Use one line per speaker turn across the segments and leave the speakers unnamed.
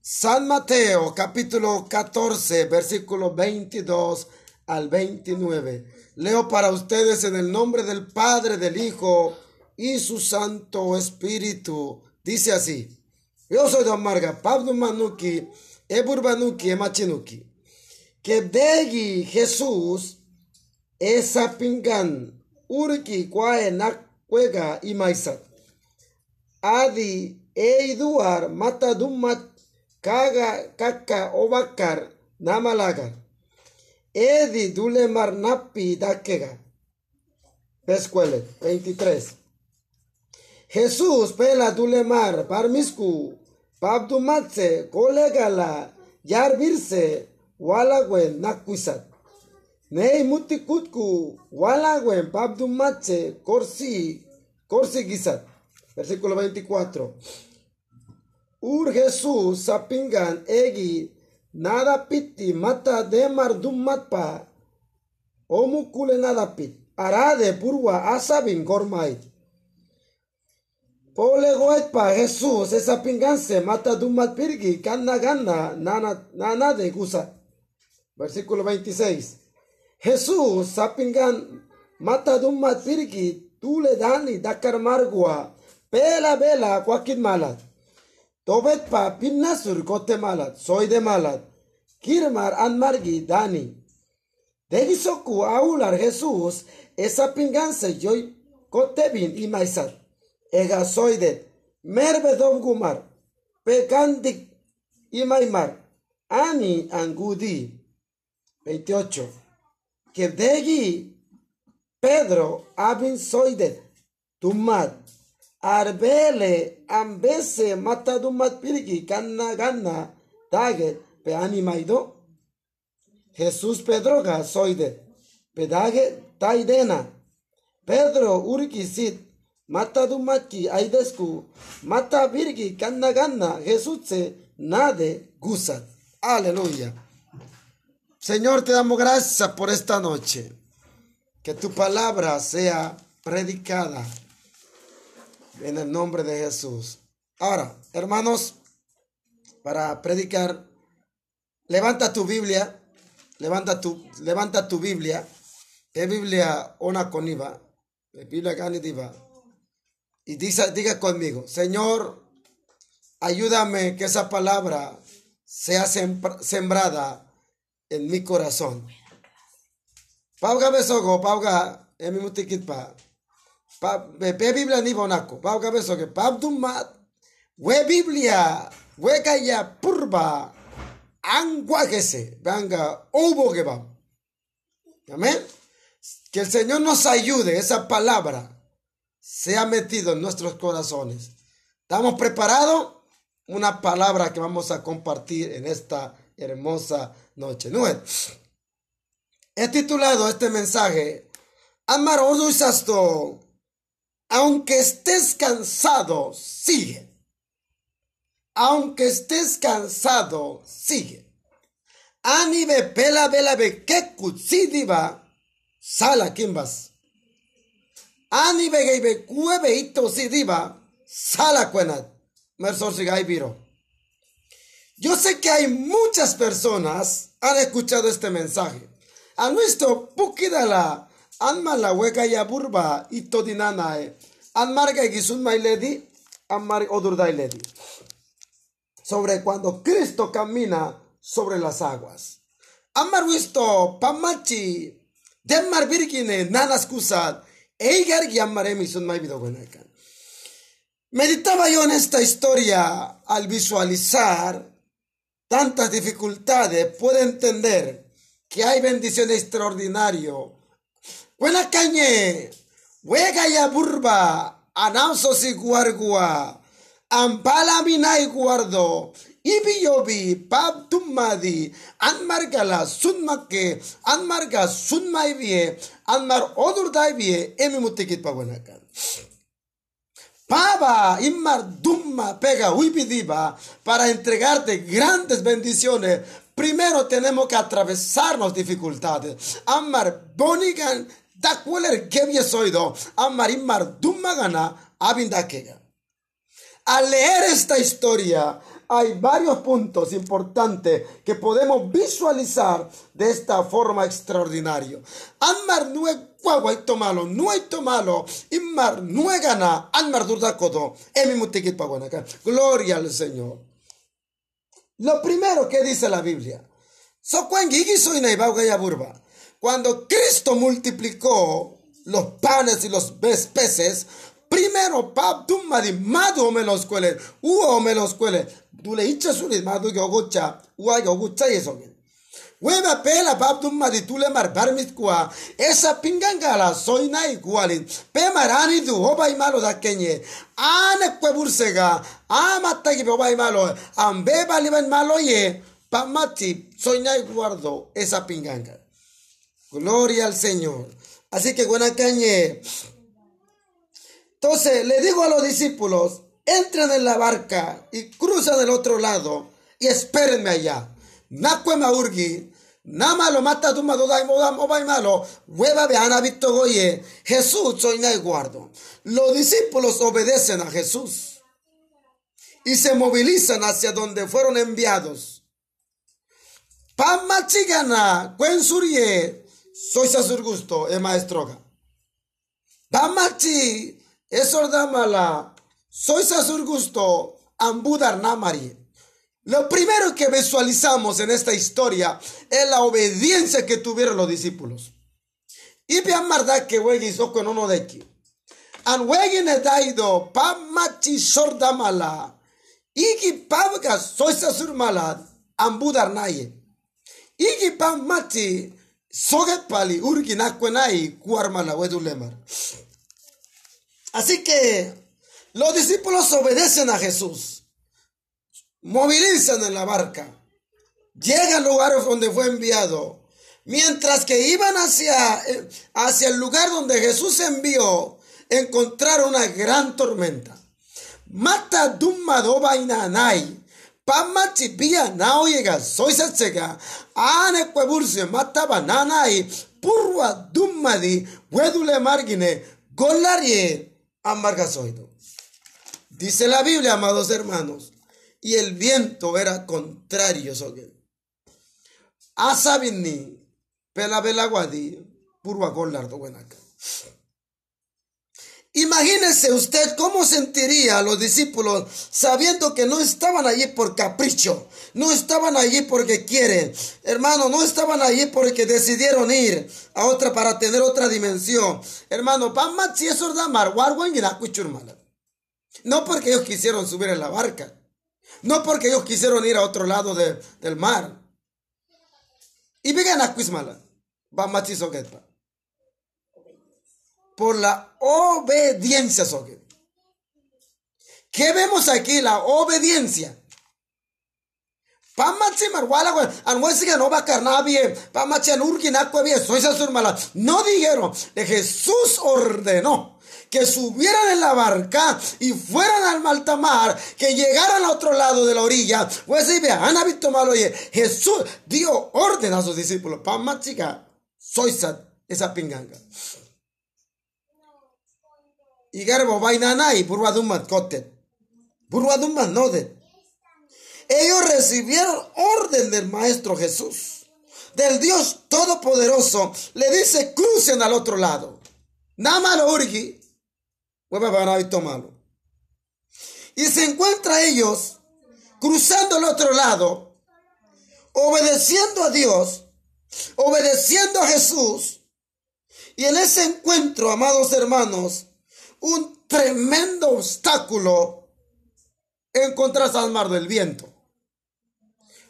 San Mateo capítulo 14 versículo 22 al 29. Leo para ustedes en el nombre del Padre, del Hijo y su Santo Espíritu. Dice así. Yo soy Don Marga, Pablo Manuki, Eburbanuki, Emachinuki. Que degi Jesús esa pingan urki kwae nakwega imaisat. Adi eiduar mata dumat kaga kaka obakar namalagar. Edi dulemar napi dakega. Pescuele 23. Jesús pela dulemar parmisku pabdumatse kolegala yarbirse walagwen nakuisat. Nei mutikutku walagwen pabdumatse korsi korsi gisat. Versículo 24. Ur Jesús sapingan egi nada piti mata demar dummatpa omukule nada pit arade purwa asabin gormait. Pole goetpa Jesús esa pinganse mata dummat pirgi kanna ganna nana, nana de gusa. Versículo 26. Jesús sapingan mata dummat pirgi tule dani dakar margua pela bela kwakit malat. Tobet pa pinnasur kote malat, soy de malat, kirmar an margi dani. Degisoku aular Jesús, esa pinganse yoy kote bin imaisat. Ega soy gumar, pekandik imaimar, ani angudi. 28. Que degi Pedro abin soy de tumat arbele ambese matadumat pirgi ganna tage pe animaido Jesús Pedroga soide. Pedage taidena Pedro urki sit matadumaki aidesku mata virgi kanna ganna Jesús se nade gusat. Aleluya. Señor te damos gracias por esta noche. Que tu palabra sea predicada en el nombre de Jesús. Ahora, hermanos, para predicar, levanta tu Biblia, levanta tu, levanta tu Biblia, que Biblia ona coniva, Biblia canitiva, y diga, diga conmigo, Señor, ayúdame que esa palabra sea sembrada en mi corazón. Pauga besogo, pauga, en mi mutikitpa pe Biblia ni bonako. Pau cabezo que pap dumat. We Biblia. We kaya purba. Anguáquese. Venga, hubo que va. Amén. Que el Señor nos ayude. Esa palabra se ha metido en nuestros corazones. ¿Estamos preparados? Una palabra que vamos a compartir en esta hermosa noche. ¿No He titulado este mensaje Amar sasto aunque estés cansado, sigue. Aunque estés cansado, sigue. Anibe pela bela be que kutsidiva sala kimbas. Anibe geibe kuebe ito sidiva sala cuenat. Mersor viro. Yo sé que hay muchas personas han escuchado este mensaje. A nuestro pukidala Anma la hueca ya burba y todinanae. Anmarga gisun my lady, anmar odurdai lady. Sobre cuando Cristo camina sobre las aguas. Amar visto pamachi. Demmar virgine nanas kusad. Eigar yamaremi sun my video Meditaba yo en esta historia al visualizar tantas dificultades, puedo entender que hay bendición extraordinaria Wena kanye. Wega ya burba. Anamso si guargua. Ampala minai guardo. Ibi yobi pab tummadi. Anmargala sunmakke. Anmarga sunmai vie. Anmar odur dai vie. Emi mutikit paguanakan. Paba, Immar Dumma, pega, huipidiba, para entregarte grandes bendiciones. Primero tenemos que atravesarnos dificultades. Amar Bonigan Dakweler kebye soido, amarimar dumagana abindakega. Al leer esta historia, hay varios puntos importantes que podemos visualizar de esta forma extraordinaria. Anmar no es guaguaito malo, no hay malo, inmar no es gana, anmar durdakodo, emi Gloria al Señor. Lo primero que dice la Biblia, cuando Cristo multiplicó los panes y los peces, primero pap madi madu me los cuele, uo me los cuele, tú le echas un madu que ogucha, ua que ogucha y eso. Hueva pela pap madi tú le mar barmit kua, esa pingangala soy na igualin, pe marani du oba y malo da kenye, ane bursega, amata que oba y malo, ambe baliban malo ye, pamati soy na guardo esa pinganga. Gloria al Señor. Así que buena cañe. Entonces le digo a los discípulos, entren en la barca y cruzan del otro lado y espérenme allá. Nakwe maurgi, nama lo mata tu maduda y moda y malo, hueva de ana visto goye, Jesús soy y guardo. Los discípulos obedecen a Jesús y se movilizan hacia donde fueron enviados. Pamachigana, surie, soy sasur gusto, e maestroga. Pamachi, eso mala. Soy Sasur Gusto, Ambudar Namari. Lo primero que visualizamos en esta historia es la obediencia que tuvieron los discípulos. Y bien marda que wegi soko no de aquí. An wegi ne daido pamachi mala. Iki pavga soy sasur mala ambudar naye. Iki pamachi soget pali urgi nakwenai kuarmala wedulemar. Así que los discípulos obedecen a Jesús, movilizan en la barca, llegan al lugar donde fue enviado, mientras que iban hacia, hacia el lugar donde Jesús envió, encontraron una gran tormenta. Mata dumma doba inanai, pama chipia nao llega, soy sachega, ane kweburse, mata bananai, purwa dumma di, wedule margine, golarie, amargasoido. Dice la Biblia, amados hermanos, y el viento era contrario sobre Asabini, pela guadi, purwa golardo buenaca. Imagínese usted cómo sentiría a los discípulos sabiendo que no estaban allí por capricho, no estaban allí porque quieren, hermano, no estaban allí porque decidieron ir a otra para tener otra dimensión. Hermano, no porque ellos quisieron subir en la barca, no porque ellos quisieron ir a otro lado del mar. Y vengan a Cuismala, por la obediencia. ¿Qué vemos aquí? La obediencia. No dijeron, Jesús ordenó que subieran en la barca y fueran al maltamar, que llegaran al otro lado de la orilla. Pues Jesús dio orden a sus discípulos. Pamachica, soy esa pinganga. Igarbo y burwadumat kotet. Burwadumat nodet. Ellos recibieron orden del Maestro Jesús, del Dios Todopoderoso. Le dice, crucen al otro lado. Namalo urgi. Y se encuentra ellos cruzando al otro lado, obedeciendo a Dios, obedeciendo a Jesús. Y en ese encuentro, amados hermanos, un tremendo obstáculo en contra del mar del viento.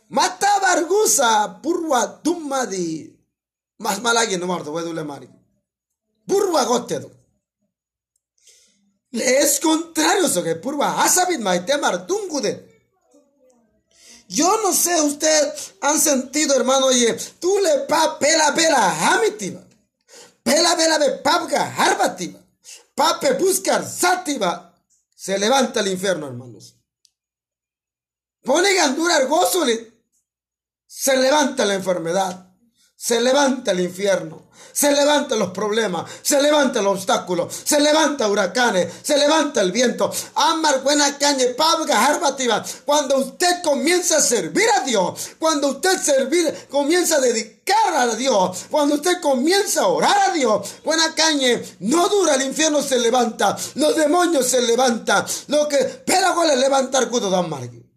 Mata bargusa purwa dumadi más malagi no marto wedule mari. Purwa gotedo. Le es contrario eso que purwa hasabit maite martungude. Yo no sé, usted han sentido, hermano, oye, tú le pa pela pela hamitiva. Pela pela be papga harbativa. Pape buscar sátiva. Se levanta el infierno, hermanos. Pone gandura gozole. Se levanta la enfermedad. se levanta el infierno, se levantan los problemas, se levanta el obstáculo, se levanta huracanes, se levanta el viento. Amar buena caña, Cuando usted comienza a servir a Dios, cuando usted servir, comienza a dedicar a Dios, cuando usted comienza a orar a Dios, buena caña, no dura, el infierno se levanta, los demonios se levantan, lo que, pero le levantar cudo de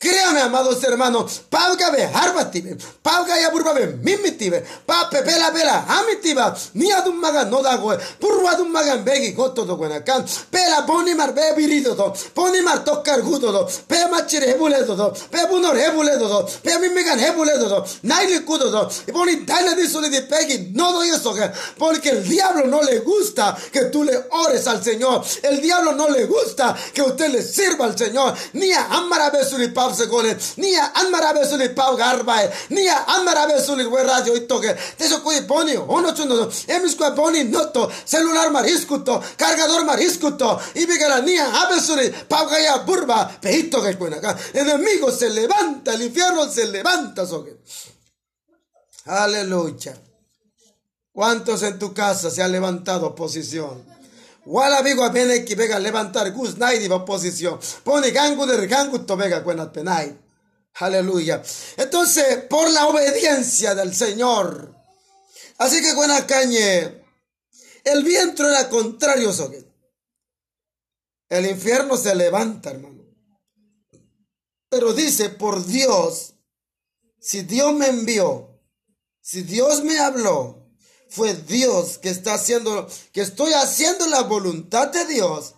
Créame, amados hermanos, pauga be harbative, pauga ya burba be mimitive, pape bela bela amitiba, ni adun maga no da goe, purwa adun maga begi goto do kan, pela boni mar be birido do, boni mar tokkar gudo do, pe machire hebule do do, pe bunor hebule do do, pe mimigan hebule do do, naile kudo do, y boni daile di soli di pegi, no do eso que, porque el diablo no le gusta que tú le ores al Señor, el diablo no le gusta que usted le sirva al Señor, ni a amara be suli papsekole nia anmarabe suli pau garbae. Nia anmarabe we radio itoke. Teso kui poni ono chuno emis kui noto. Celular mariskuto cargador mariskuto. Y bigala nia abe pau gaya burba peito que cuena acá enemigo se levanta el infierno se levanta soque aleluya. ¿Cuántos en tu casa se ha levantado oposición? Wala bigo viene que vega levantar gus naidi va posición. Pone gangu de gangu to vega cuenat penai. Aleluya. Entonces, por la obediencia del Señor. Así que buena cañe. El viento era contrario, soque. El infierno se levanta, hermano. Pero dice, por Dios, si Dios me envió, si Dios me habló, fue Dios que está haciendo, que estoy haciendo la voluntad de Dios,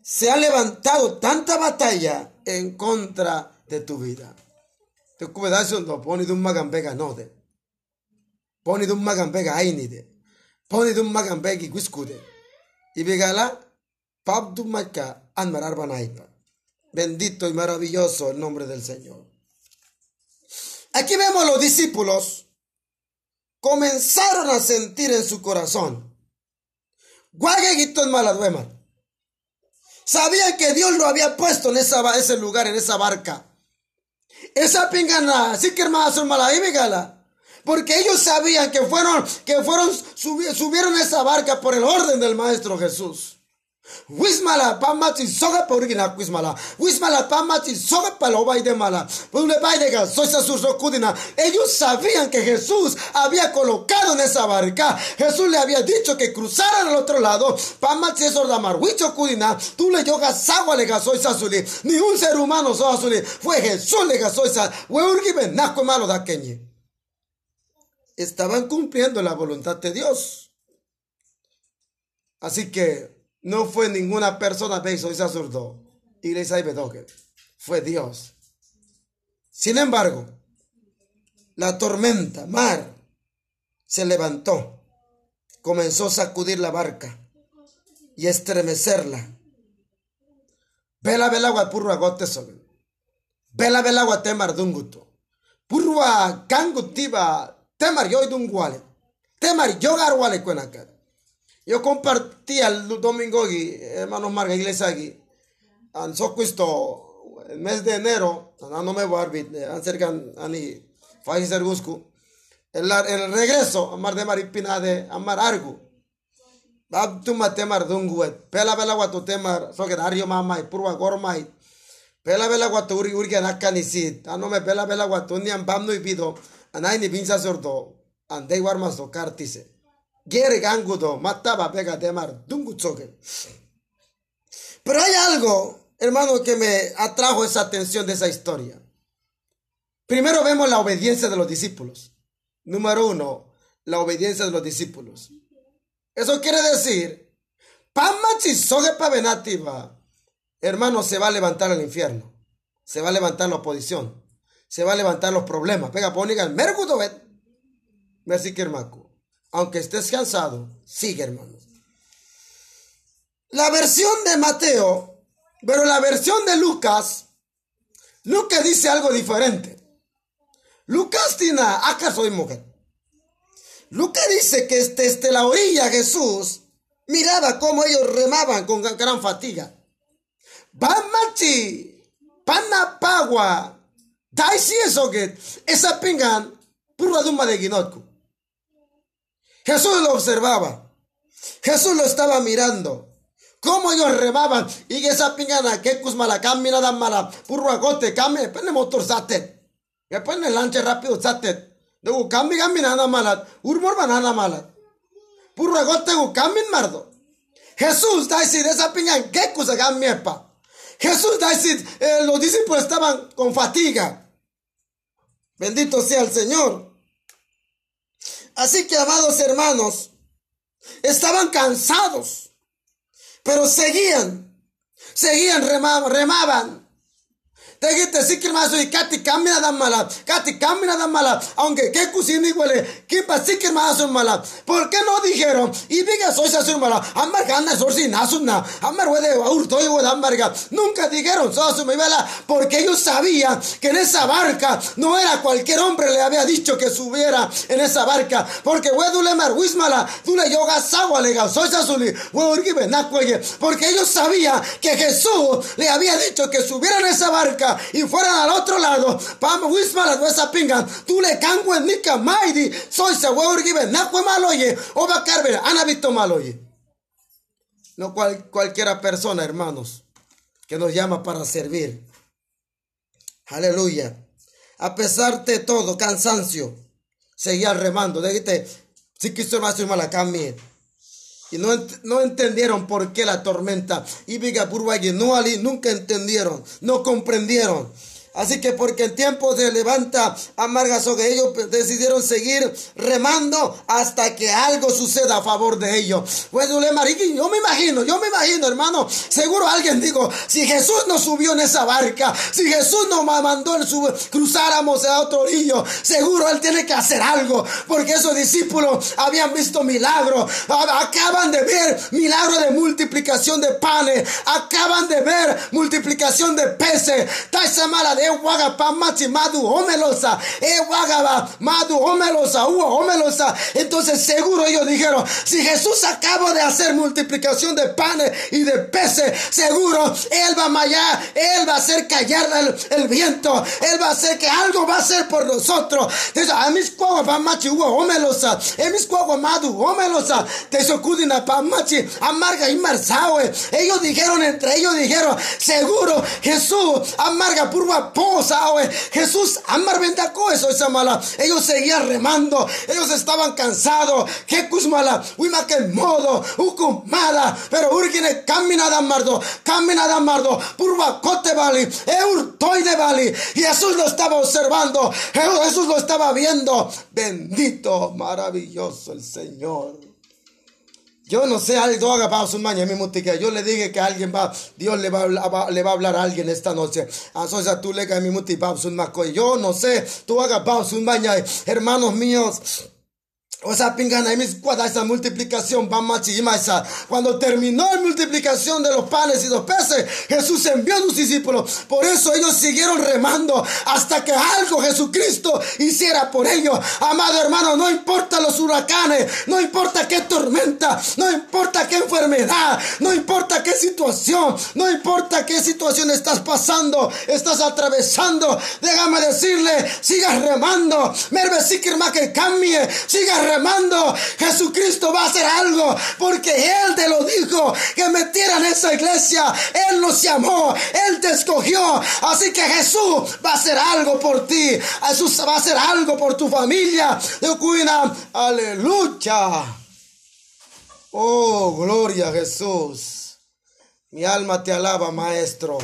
se ha levantado tanta batalla en contra de tu vida. Te cuidas no poni de un magambega no de. Poni un magambega ainide. Poni un magambega guiscude. Y vegala, pap du maca anmarar banaipa. Bendito y maravilloso el nombre del Señor. Aquí vemos a los discípulos comenzaron a sentir en su corazón. en Sabían que Dios lo había puesto en ese lugar, en esa barca. Esa pingana, sí que hermanos gala. Porque ellos sabían que fueron, que fueron, subieron esa barca por el orden del Maestro Jesús. Wismala pamati soga porigina wismala. Wismala pamati soga paloba y de mala. soy kudina. Ellos sabían que Jesús había colocado en esa barca. Jesús le había dicho que cruzaran al otro lado. Pamati es ordamar. Wicho kudina. Tú le yogas agua le gasó sazuli. Ni un ser humano azuli. Fue Jesús le. Weurgibe naco malo da. Estaban cumpliendo la voluntad de Dios. Así que no fue ninguna persona hizo esa zurdo. Iglesia y Bedoque. Fue Dios. Sin embargo, la tormenta, mar, se levantó. Comenzó a sacudir la barca y estremecerla. Vela vela agua purua gote sobre. Vela vela agua temar dunguto. Purua kangutiba temar yo dunguale. Temar yo garwale cuenacar. Yo compartí el domingo aquí, hermano Marga Iglesia aquí, en Socuisto, el mes de enero, no me voy a arbit, acerca a ni Faizer Guscu, el, el regreso, amar de Maripina de Amar Argu. Bab tu matemar dunguet, pela bela guatu temar, so que dario mamai, purwa gormai, pela bela guatu uri uri que nakanisit, ano me pela bela guatu ni ambam no ibido, anai ni binsa sordo, andei warmas do cartise. Pero hay algo, hermano, que me atrajo esa atención de esa historia. Primero vemos la obediencia de los discípulos. Número uno, la obediencia de los discípulos. Eso quiere decir, hermano, se va a levantar el infierno. Se va a levantar la oposición. Se va a levantar los problemas. Pega, poniga el mergudo, Me así que hermano aunque estés cansado, sigue hermano. La versión de Mateo, pero la versión de Lucas, Lucas dice algo diferente. Lucas tiene, ¿acaso soy mujer? Lucas dice que desde este, la orilla Jesús miraba cómo ellos remaban con gran fatiga. Bamachi, panapagua, daisi eso que esa pingan pura duma de guinotco. Jesús lo observaba. Jesús lo estaba mirando. Cómo ellos remaban. Y esa pingana que cusmala camina da mala. Purro agote, cambia. Pene motor satet. Que pone lanche rápido satet. De cambia camina nada mala. Urmor banana mala. Purro agote camin mardo. Jesús da de esa pingana que cosa cambia pa. Jesús da eh, los discípulos estaban con fatiga. Bendito sea el Señor. Así que, amados hermanos, estaban cansados, pero seguían, seguían, remaban, remaban Maso y kati kamina da mala. Kati kamina da mala. Aunque que kusini huele. Kipa sikir maso mala. ¿Por qué no dijeron? Y diga soy sasur mala. Amar gana sorsi nasuna. Amar wede urto y wede amarga. Nunca dijeron sosu mi vela. Porque ellos sabían que en esa barca no era cualquier hombre le había dicho que subiera en esa barca. Porque wedule mar wismala. Dule yoga sagua lega. Soy sasuli. Porque ellos sabían que Jesús le había dicho que subiera en esa barca y fueran al otro lado, pam wisma la nuesa pingan, tú le cangüen nika maidi, soy se huevo na fue maloye, o va carver, ana visto maloye. No cual, cualquiera persona, hermanos, que nos llama para servir. Aleluya. A pesar de todo, cansancio, seguía remando. Dijiste, si quiso más mala y no, no, entendieron por qué la tormenta. Y Biga no ali, nunca entendieron, no comprendieron. Así que porque el tiempo se levanta amarga sobre ellos, decidieron seguir remando hasta que algo suceda a favor de ellos. Pues yo me imagino, yo me imagino, hermano, seguro alguien dijo, si Jesús nos subió en esa barca, si Jesús nos mandó su, cruzáramos a otro río, seguro él tiene que hacer algo, porque esos discípulos habían visto milagros, acaban de ver milagro de multiplicación de panes, acaban de ver multiplicación de peces, esa mala de madu homelosa, madu homelosa, homelosa. Entonces seguro ellos dijeron, si Jesús acaba de hacer multiplicación de panes y de peces, seguro Él va a mallar, Él va a hacer callar el, viento, Él va a hacer que algo va a hacer por nosotros. a mis machi homelosa, a mis madu homelosa, te socudina machi amarga y marzawe. Ellos dijeron, entre ellos dijeron, seguro Jesús amarga purva Jesús, amar bendaco eso esa mala. Ellos seguían remando, ellos estaban cansados. Que mala, uima que modo, ukumada, pero urgine camina da mardo, camina da mardo, purva cote vali, eurtoy de vali. Y Jesús lo estaba observando, Jesús lo estaba viendo. Bendito, maravilloso el Señor. Yo no sé, algo haga su mañana mismo yo le dije que alguien va, Dios le va, a, le va a hablar a alguien esta noche. Tú le caes mi muti Yo no sé, tú haga su mañana, hermanos míos. O sea, pingana, y mis esa multiplicación, Cuando terminó la multiplicación de los panes y los peces, Jesús envió a sus discípulos. Por eso ellos siguieron remando hasta que algo Jesucristo hiciera por ellos. Amado hermano, no importa los huracanes, no importa qué tormenta, no importa qué enfermedad, no importa qué situación, no importa qué situación estás pasando, estás atravesando. Déjame decirle, sigas remando. Merve que cambie, sigas remando, Jesucristo va a hacer algo porque Él te lo dijo, que metieran esa iglesia. Él nos llamó, Él te escogió. Así que Jesús va a hacer algo por ti. Jesús va a hacer algo por tu familia. De cuina, aleluya. Oh, gloria a Jesús. Mi alma te alaba, maestro.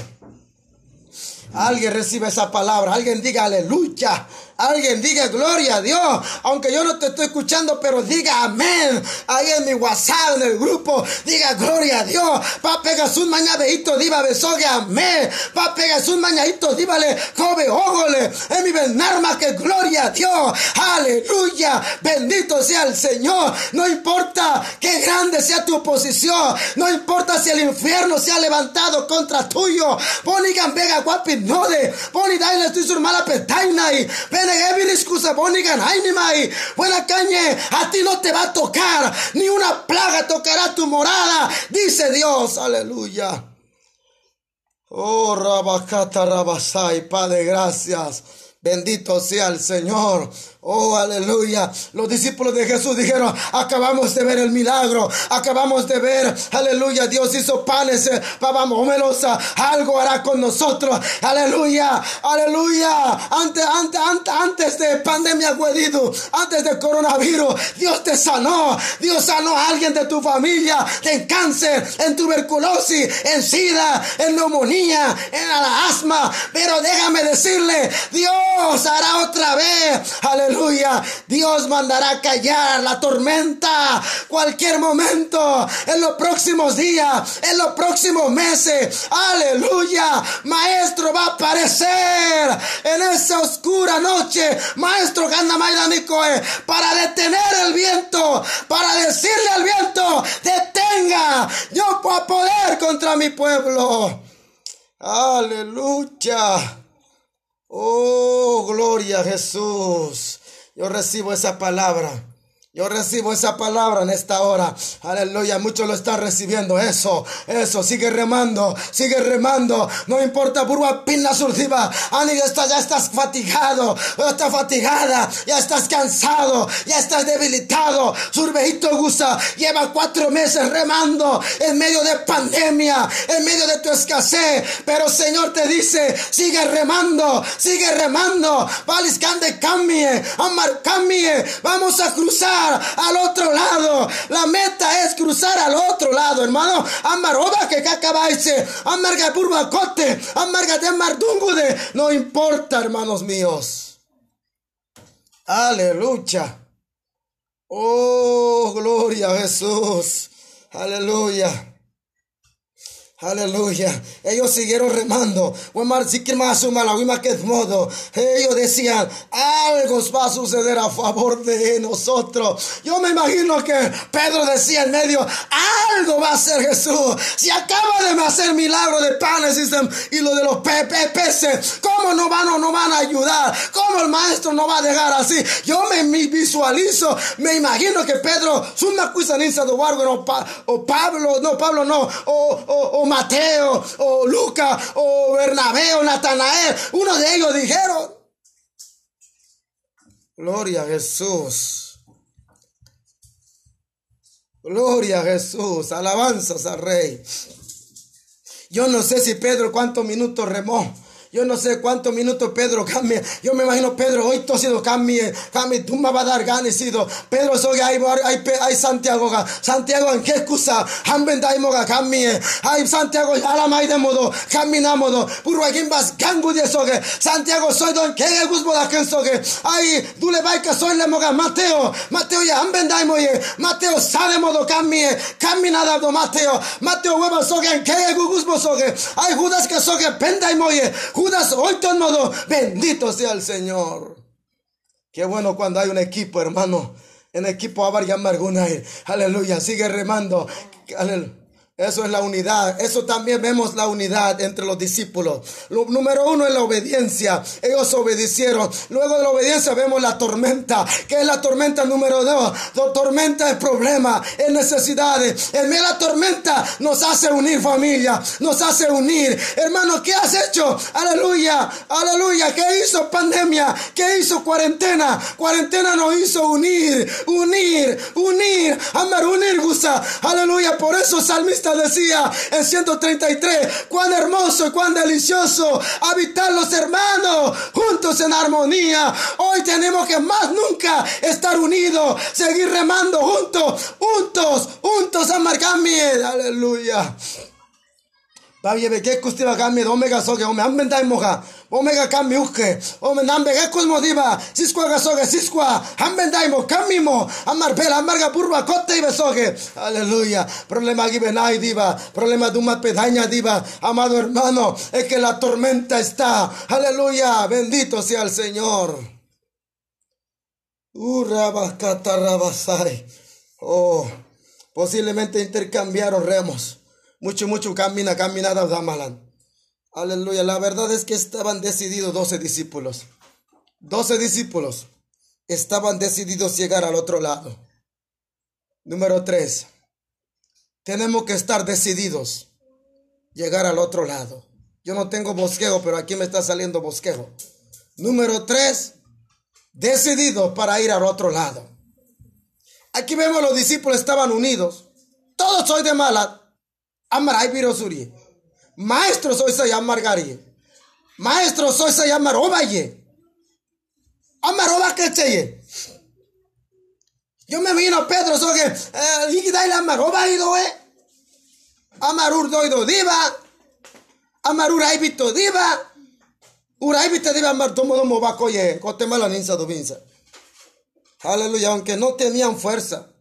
Alguien recibe esa palabra. Alguien diga aleluya. Alguien diga gloria a Dios. Aunque yo no te estoy escuchando, pero diga amén. Ahí en mi WhatsApp, en el grupo, diga gloria a Dios. Pa pega un mañadeito, diva besogue amén. Pa pega un mañadito, díbale, joven, ógole. En mi benarma que gloria a Dios. Aleluya. Bendito sea el Señor. No importa qué grande sea tu oposición. No importa si el infierno se ha levantado contra tuyo. Ponigan vega guapi node. Poni daile tu sur mala petainai. Ven Buena cañe, a ti no te va a tocar, ni una plaga tocará tu morada, dice Dios, aleluya. Oh, Rabacata Rabasai, Padre, gracias. Bendito sea el Señor. Oh, aleluya. Los discípulos de Jesús dijeron, acabamos de ver el milagro. Acabamos de ver, aleluya. Dios hizo panes, eh, vámonos, algo hará con nosotros. Aleluya, aleluya. Antes, antes, antes, antes de pandemia, güerido, antes de coronavirus, Dios te sanó. Dios sanó a alguien de tu familia en cáncer, en tuberculosis, en sida, en neumonía, en asma. Pero déjame decirle, Dios hará otra vez. Aleluya. Dios mandará callar la tormenta cualquier momento, en los próximos días, en los próximos meses. Aleluya. Maestro va a aparecer en esa oscura noche. Maestro Nicoe para detener el viento, para decirle al viento, detenga. Yo puedo poder contra mi pueblo. Aleluya. Oh, gloria a Jesús. Yo recibo esa palabra. Yo recibo esa palabra en esta hora. Aleluya. Muchos lo están recibiendo. Eso, eso. Sigue remando. Sigue remando. No importa, burba pina surdiva. Ani, ya ya estás fatigado. Ya estás fatigada. Ya estás cansado. Ya estás debilitado. Surbejito gusa. Lleva cuatro meses remando en medio de pandemia. En medio de tu escasez. Pero Señor te dice, sigue remando. Sigue remando. Valiscande cambie. Amar cambie. Vamos a cruzar al otro lado. La meta es cruzar al otro lado, hermano. Amaroba que cacabaise, amarga cote, amarga de mardungude. No importa, hermanos míos. Aleluya. Oh, gloria a Jesús. Aleluya. Aleluya. Ellos siguieron remando. Ellos decían, algo va a suceder a favor de nosotros. Yo me imagino que Pedro decía en medio, algo va a hacer Jesús. Si acaba de hacer milagro de panes y lo de los peces, ¿cómo no van, no van a ayudar? ¿Cómo el maestro no va a dejar así? Yo me, visualizo, me imagino que Pedro, suma cuisaniza de o Pablo, no, Pablo no, o, o Mateo, o Lucas, o Bernabé, o Natanael. Uno de ellos dijeron, Gloria a Jesús. Gloria a Jesús. Alabanzas al Rey. Yo no sé si Pedro cuántos minutos remó. Yo no sé cuántos minutos Pedro cambie. Yo me imagino Pedro hoy sido cambie. Cambie, tú me vas a dar ganas. Pedro soy hay, hay, hay Santiago. Santiago en qué excusa. Hamben daimoga cambie. Hay Santiago alamay de modo. Caminamos. Puro vas de soge. Santiago soy don que gusbo da ken soge. Ay, dule baika soy le moga. Mateo. Mateo ya hamben daimoye. Mateo sabe modo cambie. Caminada do Mateo. Mateo hueva soge en que gusbo soge. Ay, Judas que soge pendaimoye. Judas hoy modo, bendito sea el Señor. Qué bueno cuando hay un equipo, hermano. En equipo Abar Marguna. Aleluya. Sigue remando. Aleluya. Eso es la unidad. Eso también vemos la unidad entre los discípulos. Lo, número uno es la obediencia. Ellos obedecieron. Luego de la obediencia vemos la tormenta. ¿Qué es la tormenta número dos? La tormenta es problema, es necesidades. En medio la tormenta nos hace unir familia. Nos hace unir. Hermano, ¿qué has hecho? Aleluya. Aleluya. ¿Qué hizo pandemia? ¿Qué hizo cuarentena? Cuarentena nos hizo unir. Unir. Unir. Amar unir, gusta. Aleluya. Por eso salmista decía en 133, cuán hermoso y cuán delicioso habitar los hermanos juntos en armonía. Hoy tenemos que más nunca estar unidos, seguir remando juntos, juntos, juntos, amargame. Aleluya. Babye beke kustiva kami omega soge ome ambendai moja. Omega kami uke ome nambe gekul modiba siskwa ga soge siskwa ambendai mo kami mo. Amar bela amarga burba kote ibe soge aleluya. Problema gibe nai diva. Problema duma pedaña diva. Amado hermano es que la tormenta está. Aleluya. Bendito sea el Señor. Urabakatarabasai oh posiblemente intercambiaron remos mucho, mucho camina, caminada Damalan. Aleluya. La verdad es que estaban decididos doce discípulos. Doce discípulos estaban decididos llegar al otro lado. Número tres. Tenemos que estar decididos llegar al otro lado. Yo no tengo bosquejo, pero aquí me está saliendo bosquejo. Número tres, decidido para ir al otro lado. Aquí vemos los discípulos estaban unidos. Todos soy de mala. Amaray virosuri. Maestro soy se llama Margari. Maestro soy se llama Ovaye. Amaroba que Yo me vino Pedro, so que eh, y la amaroba ido eh. Amarur doido diva. Amarur aibito diva. Uraibito diva amar tomo domo bakoye. Cotemala ninsa do vinsa. Aleluya, aunque no tenían fuerza.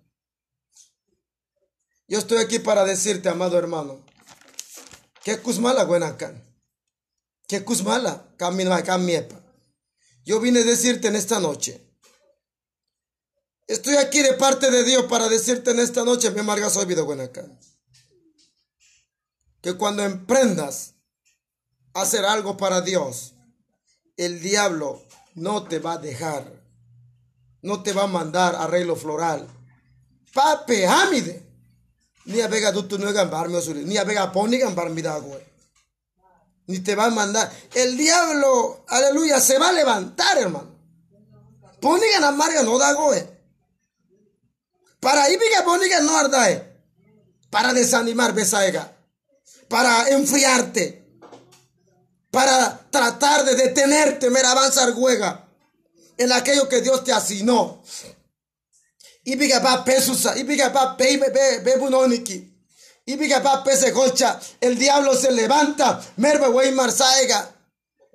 Yo estoy aquí para decirte, amado hermano, que Kuzmala Guenacan, que Kuzmala Camiepa. Yo vine a decirte en esta noche. Estoy aquí de parte de Dios para decirte en esta noche, mi amarga soy vida. Que cuando emprendas hacer algo para Dios, el diablo no te va a dejar no te va a mandar arreglo floral. Pape, hamide. Ni a vega dutu no gambar ni a vega poni gambar güey. Ni te va a mandar. El diablo, aleluya, se va a levantar, hermano. Poni marga no da güey. Para ahí viga poni no ardae. Para desanimar, besaiga. Para enfriarte. Para tratar de detenerte, mera avanzar en aquello que Dios te asignó. Y pa pesusa, y pa pe be bunoniki. Y pa pese colcha, el diablo se levanta, merve wey marsaiga,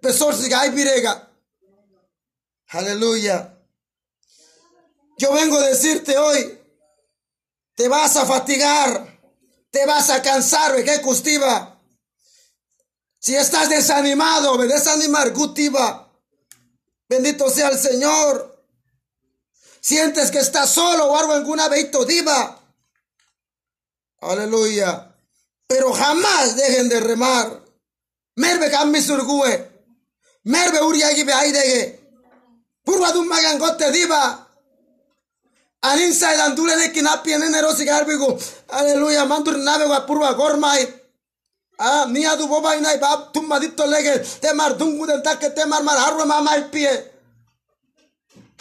pesor siga y virega. Aleluya. Yo vengo a decirte hoy, te vas a fatigar, te vas a cansar, que. Si estás desanimado, me desanimar. Bendito sea el Señor. Sientes que estás solo o algo alguna diva. Aleluya. Pero jamás dejen de remar. Merve kammi surgue. Merve uriagi be aidege. Purwa dum magangote diva. Aninsa andule de kinapi en nerosi garbigu. Aleluya. Mandur nave wa purwa gormai. Ah, ni adu boba inai bab tum madito lege temar dungu den takke temar mar harwa mama pie.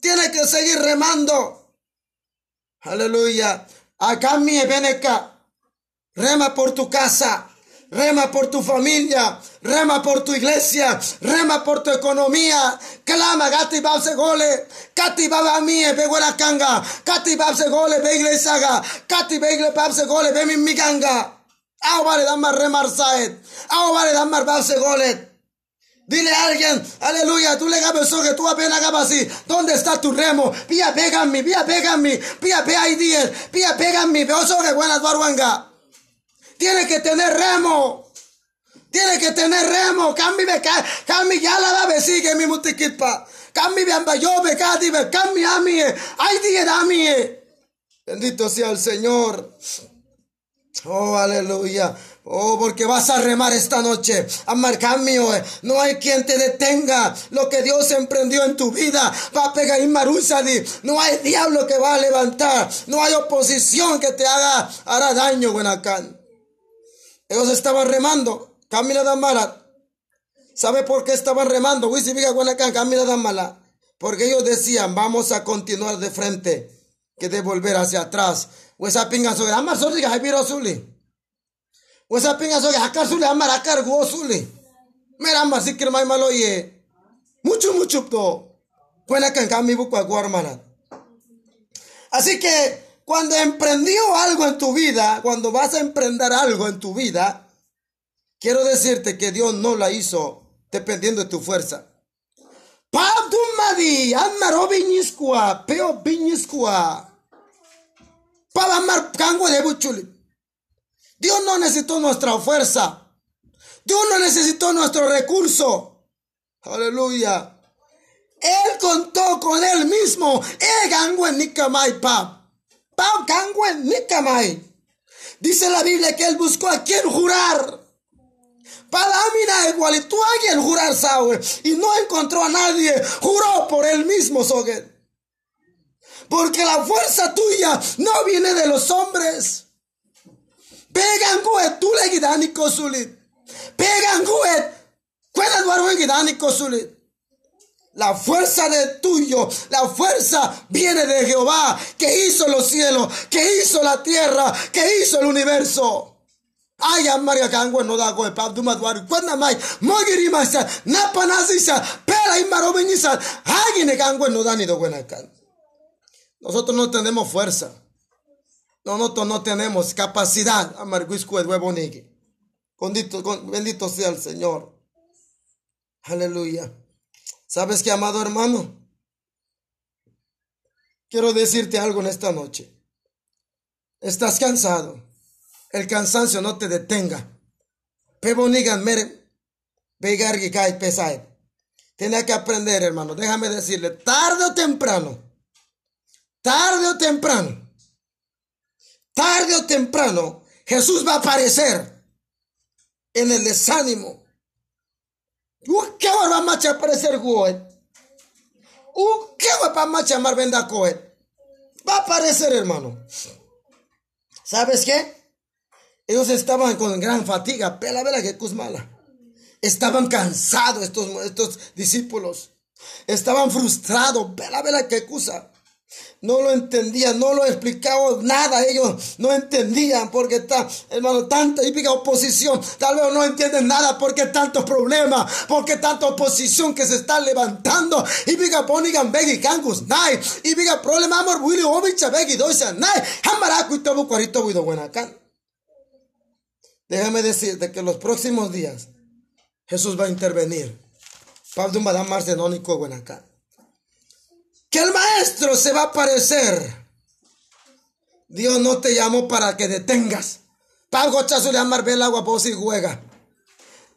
Tiene que seguir remando. Aleluya. Acá veneca. Rema por tu casa. Rema por tu familia, rema por tu iglesia, rema por tu economía. Clama, gati babse gole, kati baba mie, be la kanga, kati babse gole, be iglesia, kati be babse gole, be mi ganga. Ahora damar remar saet. Ahora damar balse golet. Dile a alguien, aleluya, tú le gabes que tú apenas gabas así. ¿Dónde está tu remo? Pía pégame, pía pégame, pía pega hay diez, pía pégame, veo que buenas barwanga. Tiene que tener remo. Tiene que tener remo. Cambi cambi ya la da sigue mi mutiquitpa. Cambi amba yo me cadi me cambi a mí. Ay diez a mí. Bendito sea el Señor. Oh, aleluya. Oh, porque vas a remar esta noche. Amar cambio. Eh. No hay quien te detenga. Lo que Dios emprendió en tu vida va a pegar marusadi. No hay diablo que va a levantar. No hay oposición que te haga, hará daño, Buenacán. Ellos estaban remando. Camila Damala. ¿Sabe por qué estaban remando? Camila Damala. Porque ellos decían, vamos a continuar de frente que de volver hacia atrás. Wesa pinga soge amar sordi ga habiro suli. Wesa pinga soge hakar suli amar hakar go suli. Mera amar sikir mai malo ye. Mucho mucho to. Buena kan kami bukwa guarmana. Así que cuando emprendió algo en tu vida, cuando vas a emprender algo en tu vida, quiero decirte que Dios no la hizo dependiendo de tu fuerza. Pab dumadi, amar obiñiskua, de Dios no necesitó nuestra fuerza. Dios no necesitó nuestro recurso. Aleluya. Él con él mismo. E gangwen nikamai pap. Pap gangwen nikamai. Dice la Biblia que él buscó a quien jurar. Palamina igualito a alguien jurar Saúl y no encontró a nadie. Juró por él mismo, Soguer. Porque la fuerza tuya no viene de los hombres. Pegan guet, tú le gidani kosulit. Pegan guet, cuedan duarwen gidani kosulit. La fuerza de tuyo, la fuerza viene de Jehová, que hizo los cielos, que hizo la tierra, que hizo el universo. Ay, María Cangua no da goe pa duma duari cuando mai mogiri masa napa nasisa pela imaro benisa agine Cangua no da ni do buena can. Nosotros no tenemos fuerza. Nosotros no tenemos capacidad. Amarguisco de Bendito, bendito sea el Señor. Aleluya. ¿Sabes qué, amado hermano? Quiero decirte algo en esta noche. Estás cansado. El cansancio no te detenga. Pebonigan mere. Kai pesai. Tienes que aprender, hermano. Déjame decirle, tarde o temprano. Tarde o temprano. Tarde o temprano. Jesús va a aparecer en el desánimo ¿Qué va a aparecer Goet? ¿Qué va a llamar venda Coet? Va a aparecer, hermano. ¿Sabes qué? Ellos estaban con gran fatiga, pela vera que cusmala. Estaban cansados estos, estos discípulos. Estaban frustrados, pela vera que cosa. No lo entendían, no lo explicaba nada. Ellos no entendían porque está, hermano, tanta hípica oposición. Tal vez no entienden nada porque tantos problemas, porque tanta oposición que se está levantando. Hípica ponigan begi kangus, nai. Hípica problema amor, obicha begi doisa, nai. Hamaraku y tobo cuarito. Déjame decirte que los próximos días Jesús va a intervenir. Pablo Madame Marcenónico buenacan que el maestro se va a aparecer. Dios no te llamó para que detengas. Pago chazo le amar el agua por si juega.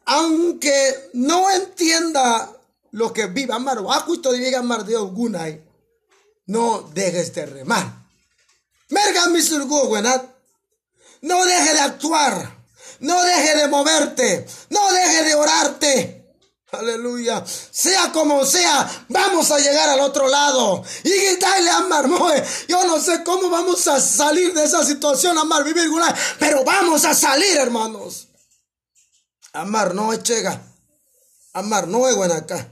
Aunque no entienda lo que viva amar o acuito de amar Dios gunay. No dejes de remar. Merga mi No deje de actuar. No deje de moverte. No deje de orarte. Aleluya. Sea como sea, vamos a llegar al otro lado. Y gritarle a Marmoe. Yo no sé cómo vamos a salir de esa situación, Amar, vivir pero vamos a salir, hermanos. Amar no es chega. Amar no es buena acá.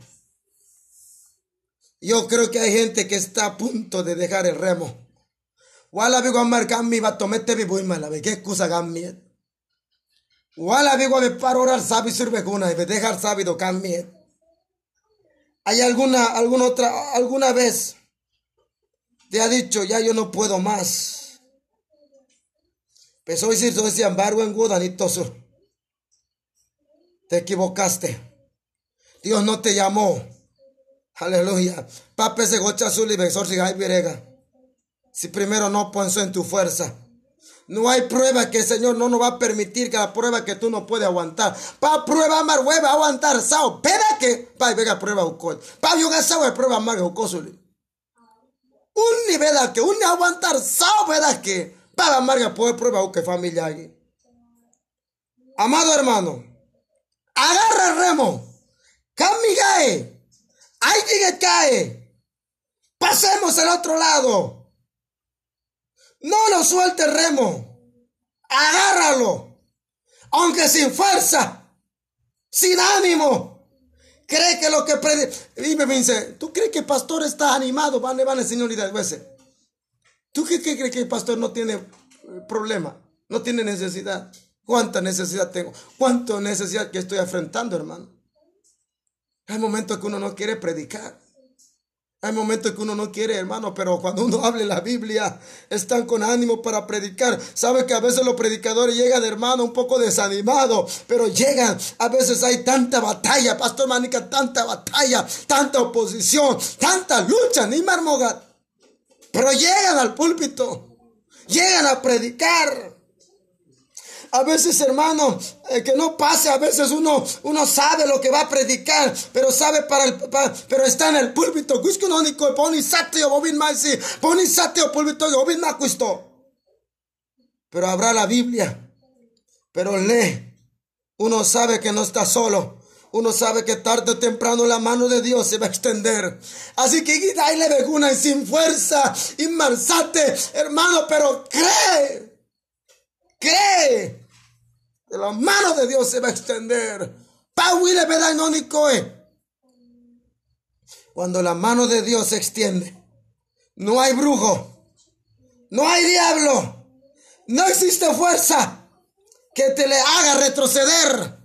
Yo creo que hay gente que está a punto de dejar el remo. Wala vigo amar. Wala vigo me paro orar sabi sirve kuna y dejar sabido cambie. ¿Hay alguna, alguna otra, alguna vez te ha dicho, ya yo no puedo más? A decir, ese embargo en Gudanitoso. Te equivocaste. Dios no te llamó. Aleluya. Pape se gocha su si primero no pensó en tu fuerza. No hay prueba que el Señor no nos va a permitir que la prueba que tú no puedes aguantar. Pa prueba mar hueva aguantar sao. Peda que pa vega prueba ukol. Pa yoga sao prueba mar ukosuli. Un nivel que un aguantar sao veda que pa amarga puede prueba uke familia. Amado hermano, agarra el remo. Camigae. Que cae. Pasemos al otro lado. No lo suelte remo. Agárralo. Aunque sin fuerza. Sin ánimo. Cree que lo que predica. Dime, Vince, ¿tú crees que el pastor está animado? Van, van, señor y veces. ¿Tú qué, qué crees que el pastor no tiene eh, problema? No tiene necesidad. ¿Cuánta necesidad tengo? ¿Cuánta necesidad que estoy enfrentando, hermano? Hay momentos que uno no quiere predicar. Hay momentos que uno no quiere, hermano, pero cuando uno hable la Biblia, están con ánimo para predicar. Sabe que a veces los predicadores llegan, hermano, un poco desanimados, pero llegan. A veces hay tanta batalla, Pastor Manica, tanta batalla, tanta oposición, tanta lucha, ni marmogat. Pero llegan al púlpito, llegan a predicar. A veces, hermano, eh, que no pase, a veces uno, uno sabe lo que va a predicar, pero sabe para el, pero está en el púlpito. Pero habrá la Biblia, pero lee. Uno sabe que no está solo uno sabe que tarde o temprano la mano de Dios se va a extender. Así que le beguna sin fuerza y marzate, hermano, pero cree, cree que la mano de Dios se va a extender. Cuando la mano de Dios se extiende, no hay brujo, no hay diablo, no existe fuerza que te le haga retroceder.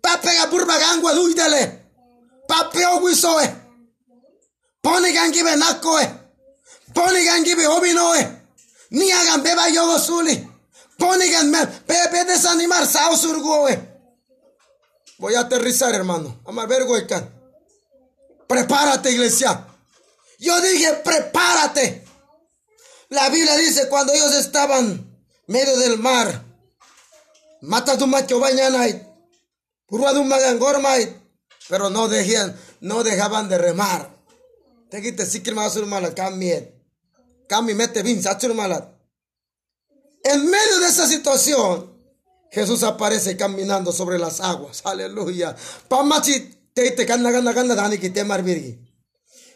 Papega burba gangwa duidele papeo wisoe poni gangi be nakoe poni gangi obinoe ni hagan beba yogo suli poni gan me bebe desanimar sao surgoe voy a aterrizar hermano. Amar vergo prepárate iglesia. Yo dije prepárate. La Biblia dice cuando ellos estaban medio del mar mata tu macho bañana pero no dejaban, no dejaban de remar. En medio de esa situación, Jesús aparece caminando sobre las aguas. Aleluya.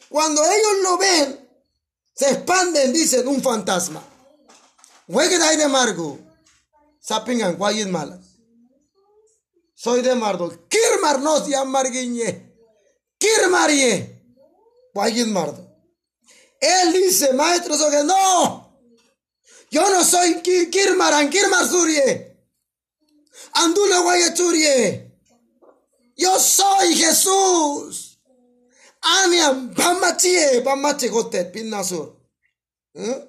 Cuando ellos lo ven, se expanden, dicen, un fantasma. de Margo. Sapingan, malas. Soy de Mardo. Kirmar nos llamarguiñe. Kirmarie. Guayin Mardo. Él dice, maestro, que no. Yo no soy Kirmaran, Kirmar Surie. Andule Guayachurie. Yo soy Jesús. Aniam, Bamachie, Bamache Gotet, Pinasur. ¿Eh?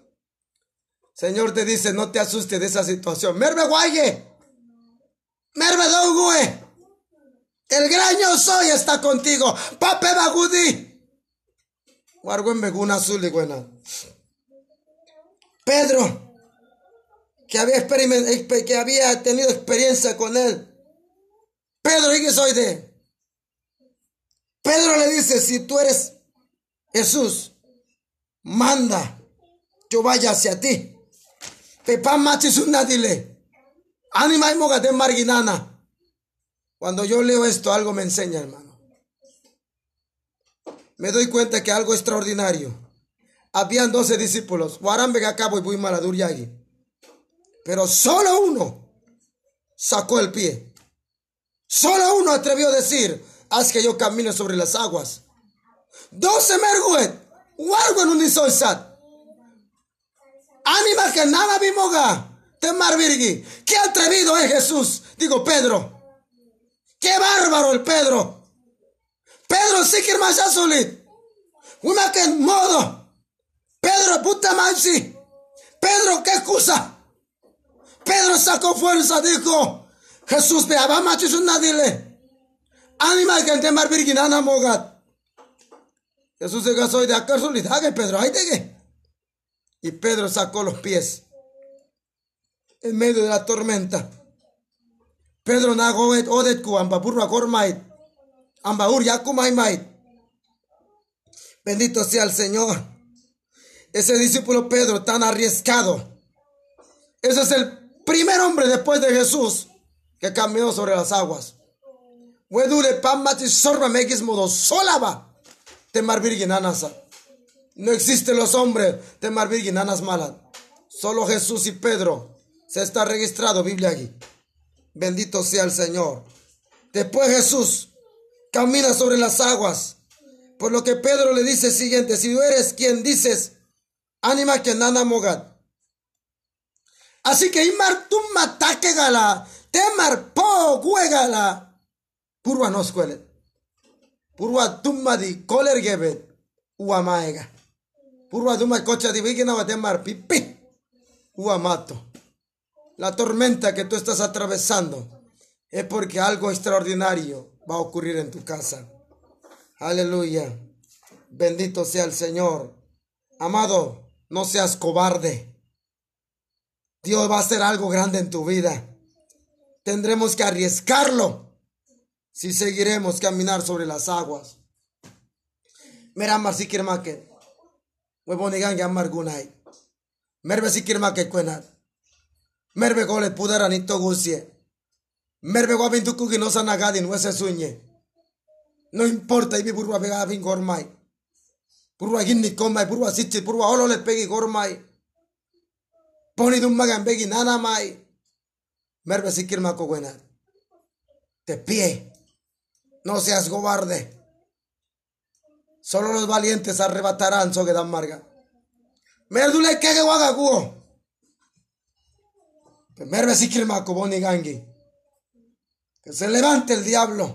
Señor te dice, no te asustes de esa situación. Merve Guaye. El gran yo soy está contigo. Pape Bagudi. Pedro, que había, tenido experiencia con él. Pedro, ¿y qué soy de? Pedro le dice, si tú eres Jesús, manda, yo vaya hacia ti. Pepa machis un dile. Anima y de marginana. Cuando yo leo esto, algo me enseña, hermano. Me doy cuenta que algo extraordinario. Habían doce discípulos. Guarambe acabo y muy allí. Pero solo uno sacó el pie. Solo uno atrevió a decir, haz que yo camine sobre las aguas. Doce merguet. Guargo en un sat. Anima que nada vimoga de Virgi. Qué atrevido es Jesús. Digo, Pedro. Qué bárbaro el Pedro. Pedro sí que más. Una que modo. Pedro, puta mansi. Pedro, qué excusa. Pedro sacó fuerza, dijo. Jesús me abama un dile. Anima que en Virgi nana mogat. Jesús se casó y de acá que Pedro, ahí te Y Pedro sacó los pies en medio de la tormenta. Pedro nagoet odetku amba burra gormait, amba ur mait. Bendito sea el Señor. Ese discípulo Pedro tan arriesgado. Ese es el primer hombre después de Jesús que caminó sobre las aguas. No existen los hombres temar virginanas malas. Solo Jesús y Pedro se está registrado Biblia aquí. Bendito sea el Señor. Después Jesús camina sobre las aguas. Por lo que Pedro le dice siguiente, si tú eres quien dices, anima que nana mogad. Así que imar tumma taque gala, temar po gala. Purwa no escuele. Purwa tumma di koler gebet uamaega. Purwa tumma cocha di vigina va temar pipi uamato la tormenta que tú estás atravesando es porque algo extraordinario va a ocurrir en tu casa. Aleluya. Bendito sea el Señor. Amado, no seas cobarde. Dios va a hacer algo grande en tu vida. tendremos que arriesgarlo si seguiremos caminar sobre las aguas. Mira, mar si quiere más que. Muy que amar gunay. Merve si quiere más que cuenat. Merve gole pudara ni togusie. Merve guabintuku que no sanagadi no se sueñe. No importa y mi burba vega vin gormai. Burba ginni komai, burba sichi, burba olole pegi gormai. Poni dum magan begi nana mai. Merve si quiere más que cuenat. De pie. No seas cobarde. Solo los valientes arrebatarán dan marga. Merdule que wagaguo. Merve sikirmako boni gangi. Que se levante el diablo.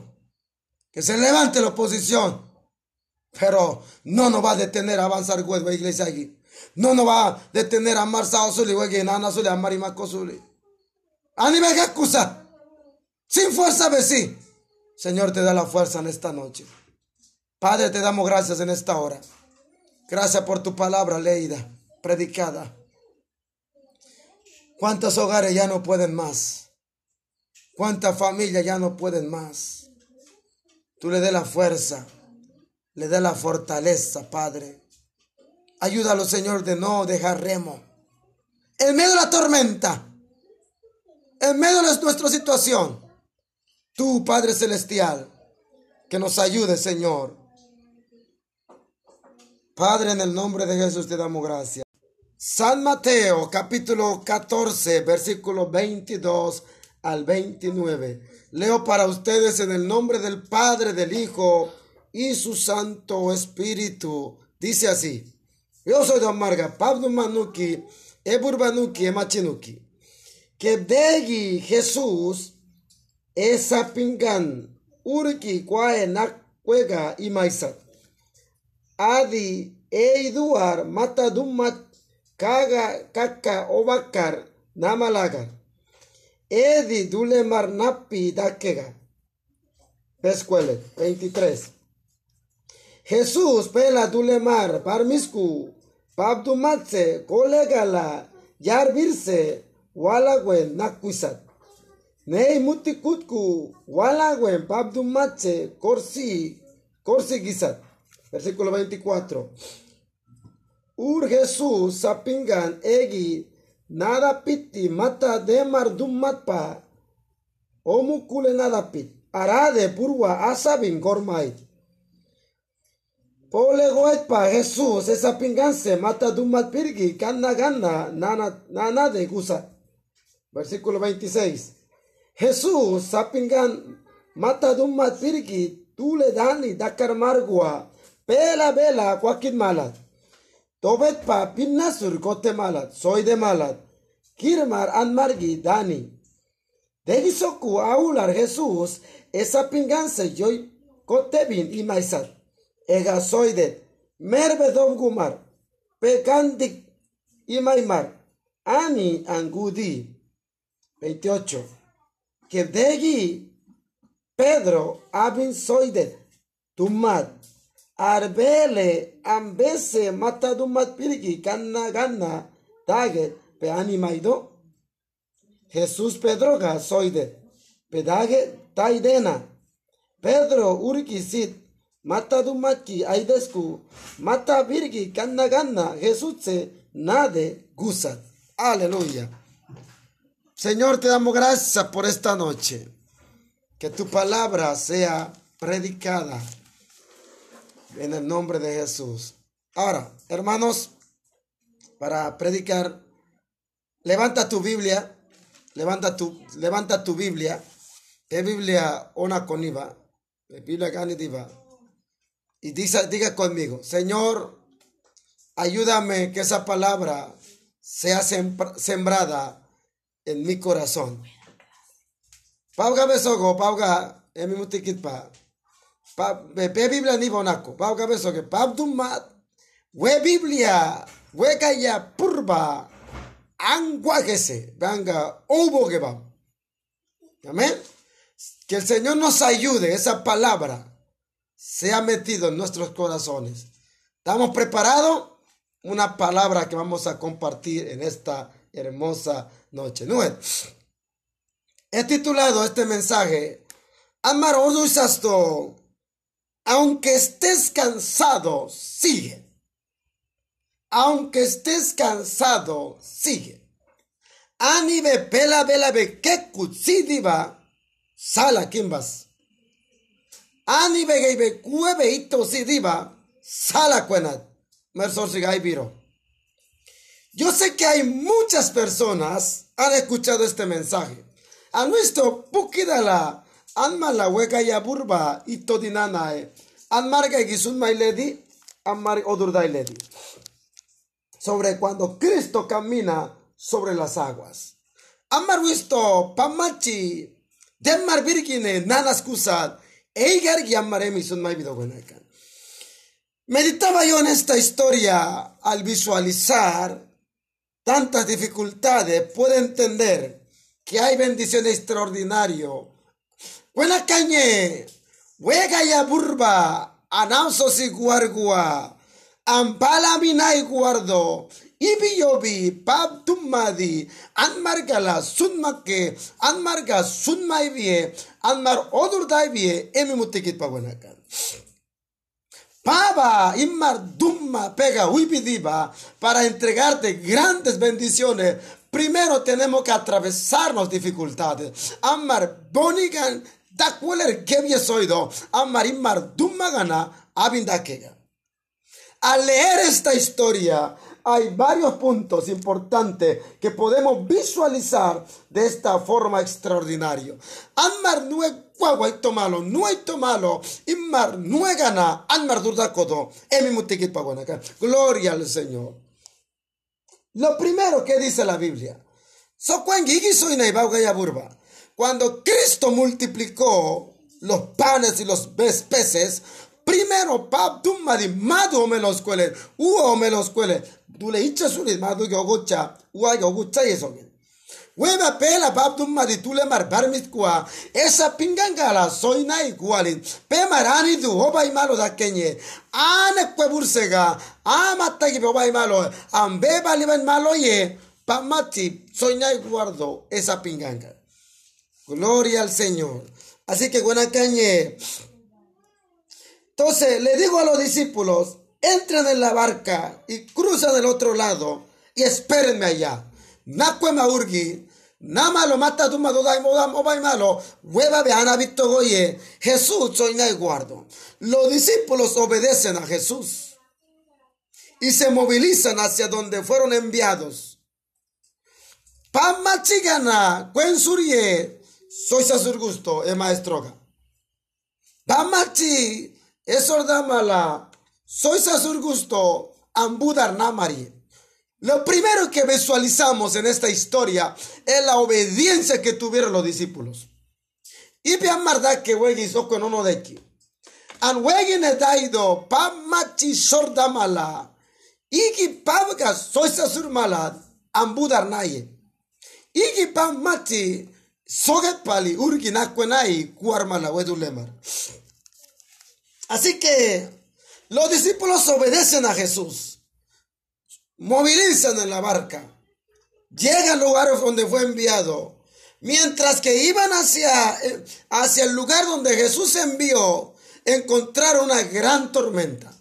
Que se levante la oposición. Pero no nos va a detener a avanzar huevo iglesia aquí. No nos va a detener a amar sao suli huevo nana suli amar y maco suli. Anime que excusa. Sin fuerza sí. Señor te da la fuerza en esta noche. Padre, te damos gracias en esta hora. Gracias por tu palabra leída, predicada. ¿Cuántos hogares ya no pueden más? ¿Cuántas familias ya no pueden más? Tú le des la fuerza, le des la fortaleza, Padre. Ayúdalo, Señor, de no dejar remo. En medio de la tormenta, en medio de nuestra situación, tú, Padre Celestial, que nos ayude, Señor Padre, en el nombre de Jesús te damos gracias. San Mateo capítulo 14, versículo 22 al 29. Leo para ustedes en el nombre del Padre, del Hijo y su Santo Espíritu. Dice así. Yo soy Don Marga, Pablo Manuki, Eburbanuki, Emachinuki. Que degi Jesús esa pingan, urki kwae nakwega y maizat. Adi eiduar mata dumat kaga kaka obakar namalagar edi dulemar napi dakega Pescuele 23 Jesús pela dulemar parmisku pabdumatse kolegala yarbirse walagwen nakuisat Nei mutikutku walagwen pabdumatse korsi korsi gisat Versículo 24. Ur Jesús sapingan egi nada piti mata demar dum matpa omukule nada pit arade purwa asabin gormait. Pole pa Jesús esa pinganse mata dumat pirgi kanna ganna nana, nana de gusa. Versículo 26. Jesús sapingan mata dumat pirgi tule dani dakar margua Pela bela kwakit malat. Tobet pa pinnasur kote malat. Soy de malat. Kirmar an margi dani. Degisoku aular Jesús esa pinganse joy kotebin y maisat. Ega soidet. Merbe gumar. Pekandik y maimar. Ani angudi. 28. Que degi Pedro abin soidet. Tumat arbele ambese matadumat piriki kanna ganna tage pe animaido Jesús Pedroga soide pedage taidena Pedro urki sit matadumaki aidesku mata virgi kanna ganna Jesús se nade gusat aleluya Señor te damos gracias por esta noche que tu palabra sea predicada en el nombre de Jesús. Ahora, hermanos, para predicar, levanta tu Biblia, levanta tu, levanta tu Biblia, ¿qué Biblia ona coniva? Biblia ganitiva. Y diga, conmigo, Señor, ayúdame que esa palabra sea sembrada en mi corazón. Pauga besogo, pauga, en mi mutikitpa pe Biblia ni bonako. Pa ka beso que pa mat. We Biblia. We kaya purba. Anguájese. Venga. Hubo que va. Amén. Que el Señor nos ayude. Esa palabra se ha metido en nuestros corazones. ¿Estamos preparados? Una palabra que vamos a compartir en esta hermosa noche. He titulado este mensaje, Amar Sasto, aunque estés cansado, sigue. Aunque estés cansado, sigue. Anibe pela bela be que sala kimbas. Anibe geibe kuebe ito sidiva, sala cuenat. Mersor viro. Yo sé que hay muchas personas han escuchado este mensaje. A nuestro pukidala, anma la hueca y aburba y todinanae, anmarga y gisun lady, anmar odurdai lady. Sobre cuando Cristo camina sobre las aguas. Amar visto pamachi, mar virgine nanas kusad, eigar y Meditaba yo en esta historia al visualizar tantas dificultades, puede entender que hay bendición extraordinaria. Buena cañe, huega ya burba, anauso si guargua, ampala minai guardo, ibi yobi, pab tumadi, anmargala sunmake, anmarga sunmaibie, anmar odur daibie, emi mutikit pa buenakan. Pava, Immar, Dumma, Pega, Huipidiba, para entregarte grandes bendiciones, primero tenemos que atravesarnos dificultades. Ammar, Bonigan, Dakueler, Gebiesoido, Ammar, Immar, Dumma, Gana, Abindakega. Al leer esta historia, hay varios puntos importantes que podemos visualizar de esta forma extraordinaria. Anmar no es guaguaito malo, no hay malo, inmar no es gana, anmar durdakodo, emi Gloria al Señor. Lo primero que dice la Biblia, cuando Cristo multiplicó los panes y los peces, primero pap madi madu me los cuele, uo me los cuele, dule icha suli madu yogucha, ua yogucha yesogen. Weba pela pap madi tule mar barmit kwa, esa pingangala soy na igualin, pe marani du hoba malo da kenye, ane kwe bursega, amata ki hoba malo, ambe baliban malo ye, pamati soy na guardo esa pinganga. Gloria al Señor. Así que buena cañe. Entonces le digo a los discípulos, entren en la barca y cruzan del otro lado y espérenme allá. Nakwe maurgi, nama lo mata tu madodai mobai malo, hueva de ana goye, Jesús soy y guardo. Los discípulos obedecen a Jesús y se movilizan hacia donde fueron enviados. Pamachigana, surie, soy sasur gusto, e maestroga. Pamachi, eso mala. Soy Sasur Gusto, Ambudar Namari. Lo primero que visualizamos en esta historia es la obediencia que tuvieron los discípulos. Y bien marda que wegi soko no de aquí. An wegi ne daido pamachi sordamala. Iki pavga soy sasur mala ambudar naye. Iki pamachi soget pali urgi nakwenai kuarmala wedulemar. Así que los discípulos obedecen a Jesús, movilizan en la barca, llegan al lugar donde fue enviado, mientras que iban hacia, hacia el lugar donde Jesús envió, encontraron una gran tormenta.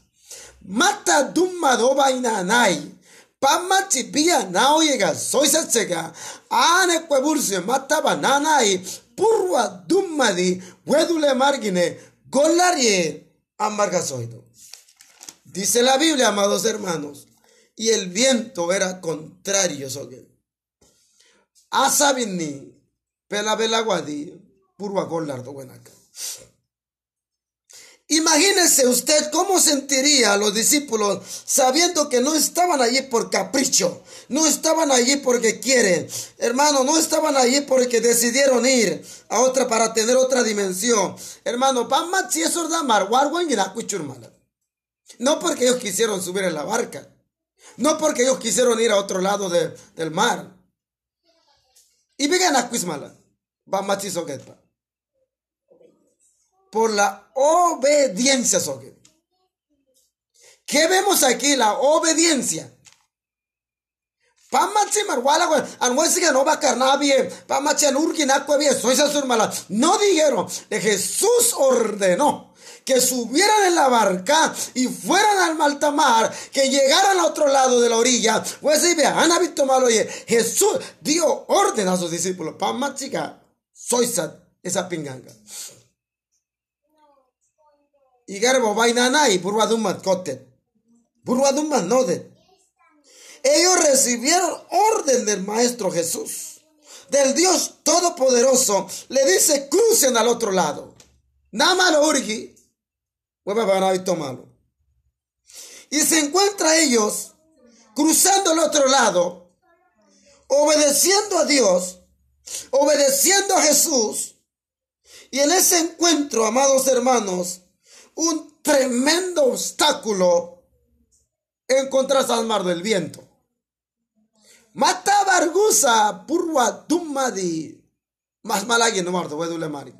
Mata dumma doba inanai, pama chipia nao llega, soy sachega, ane kweburse, mata bananai, purwa dumma di, wedule margine, golarie, amargasoido. Dice la Biblia, amados hermanos, y el viento era contrario sobre Asabini, pela guadi, purwa golardo buenaca. Imagínese usted cómo sentiría a los discípulos sabiendo que no estaban allí por capricho, no estaban allí porque quieren, hermano, no estaban allí porque decidieron ir a otra para tener otra dimensión. Hermano, no porque ellos quisieron subir en la barca, no porque ellos quisieron ir a otro lado del mar. Y vengan a Cuismala, por la obediencia. ¿Qué vemos aquí? La obediencia. Anwesiga no dijeron, Jesús ordenó que subieran en la barca y fueran al maltamar, que llegaran al otro lado de la orilla. Pues Jesús dio orden a sus discípulos, pamachiga, soy esa pinganga. Y garbo vainana y burwadumat kotet. Burwadumat nodet. Ellos recibieron orden del Maestro Jesús, del Dios Todopoderoso. Le dice, crucen al otro lado. Námalo urgi. malo. Y se encuentra ellos cruzando al otro lado, obedeciendo a Dios, obedeciendo a Jesús. Y en ese encuentro, amados hermanos, un tremendo obstáculo en contra al mar del viento. Mata bargusa purwa dummadi mas malagi no marto wedule mari.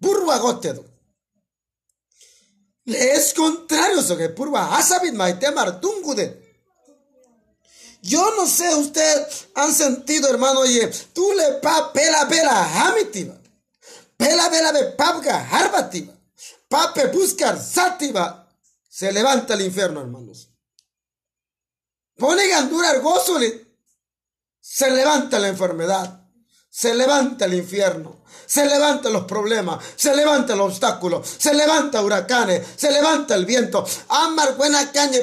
Purwa gotedo. Le es contrario eso que purwa hasabit maite martungude. Yo no sé, usted han sentido, hermano, oye, tú le pa pela pela hamitiva. Pela pela be papga harbativa. Pape buscar sativa. Se levanta el infierno, hermanos. Pone gandura gozole se levanta la enfermedad, se levanta el infierno, se levantan los problemas, se levanta el obstáculo, se levanta huracanes, se levanta el viento. Amar buena caña,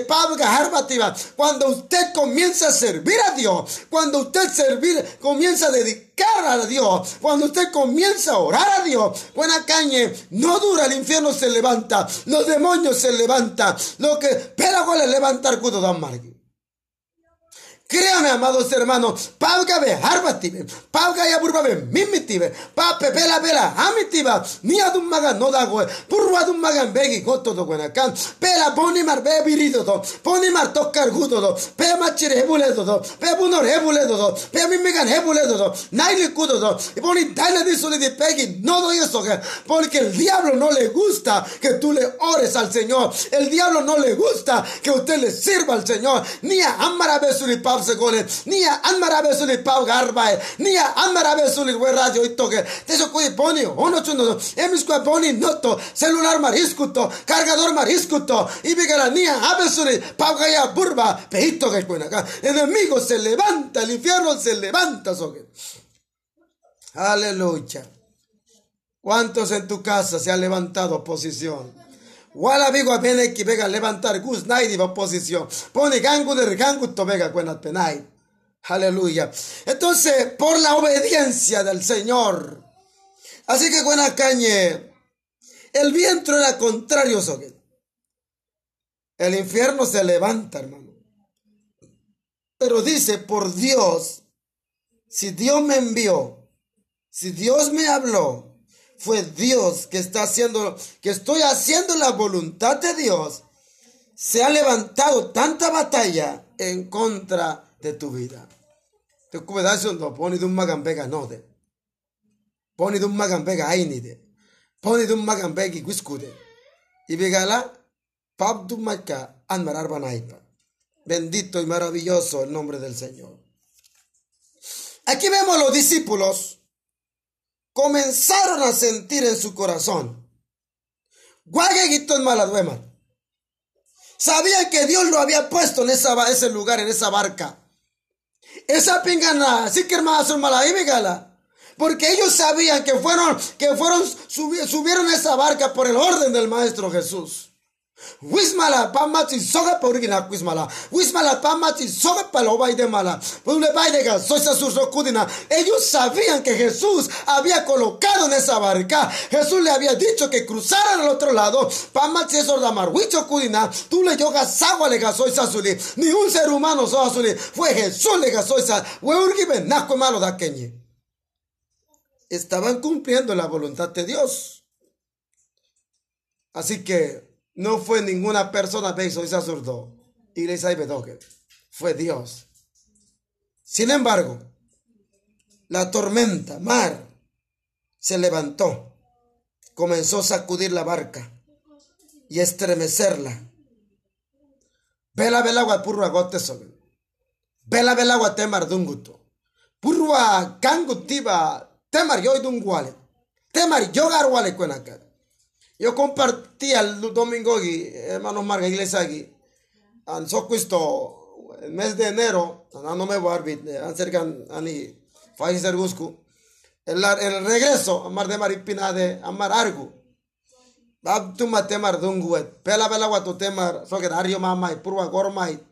Cuando usted comienza a servir a Dios, cuando usted servir, comienza a dedicar a Dios, cuando usted comienza a orar a Dios, buena caña, no dura, el infierno se levanta, los demonios se levantan, lo que, pero le levantar cudo dan Créame, amados hermanos, pauga be harbative, pauga ya burbabe mimitive, pape bela bela hamitiva, ni adun maga no da goe, burba adun maga begi goto do guenacan, pela boni mar be birido do, boni mar tocar gudo do, pe machire hebuledo do, pe bunor hebuledo do, pe mimigan hebuledo do, naile kudo do, y boni daile di soli di pegi, no doy eso, porque el diablo no le gusta que tú le ores al Señor, el diablo no le gusta que usted le sirva al Señor, ni a amarabe suli se gole nia anmarabe suli pau garbae. Nia anmarabe suli we radio itoke teso kui poni ono chuno emis kui poni noto celular mariskuto cargador mariskuto y bigala nia abe pau gaya burba. Peito que cuena acá. Enemigo se levanta el infierno se levanta soque. Aleluya. ¿Cuántos en tu casa se han levantado oposición? Wala bigo viene que vega levantar gus va oposición. Pone gangu de gangu to vega cuenat penai. Aleluya. Entonces, por la obediencia del Señor. Así que buena cañe. El viento era contrario, soque. El infierno se levanta, hermano. Pero dice, por Dios, si Dios me envió, si Dios me habló, fue Dios que está haciendo, que estoy haciendo la voluntad de Dios, se ha levantado tanta batalla en contra de tu vida. Te no poni de un magambega no de. Poni un magambega ainide. Poni un magambega guiscude. Y vegala, pap du maca anmarar banaipa. Bendito y maravilloso el nombre del Señor. Aquí vemos los discípulos comenzaron a sentir en su corazón. Maladuema. Sabían que Dios lo había puesto en esa, ese lugar, en esa barca. Esa pingana, sí que hermanos gala. Porque ellos sabían que fueron, que fueron, subieron esa barca por el orden del Maestro Jesús. Wismala pamachi soga porigina wismala. Wismala pamachi soga paloba y de mala. soy kudina. Ellos sabían que Jesús había colocado en esa barca. Jesús le había dicho que cruzaran al otro lado. Pamachi es ordamar. Wicho kudina. Tú le yogas agua le gasó suli. Ni un ser humano soli. Fue Jesús le gasó esa. Weurgibe naco malo da keñi. Estaban cumpliendo la voluntad de Dios. Así que no fue ninguna persona y zurdo. Iglesia y Bedoque. Fue Dios. Sin embargo, la tormenta, mar, se levantó. Comenzó a sacudir la barca y estremecerla. Vela, vela, guapurro agote sobre. bela bela wa temar dunguto. Purwa tiba temar yo dunguale. Temar yo garwale cuenaca. Yo compartí el domingo aquí, hermanos Marga Iglesia aquí, en Socuisto, el mes de enero, no me voy a arbit, acerca ani Faizer Gusku, el, el regreso, amar de Maripina de Amar Argu. Bab tu matemar dunguet, pela bela watu temar, so que dario mamai, purwa gormai,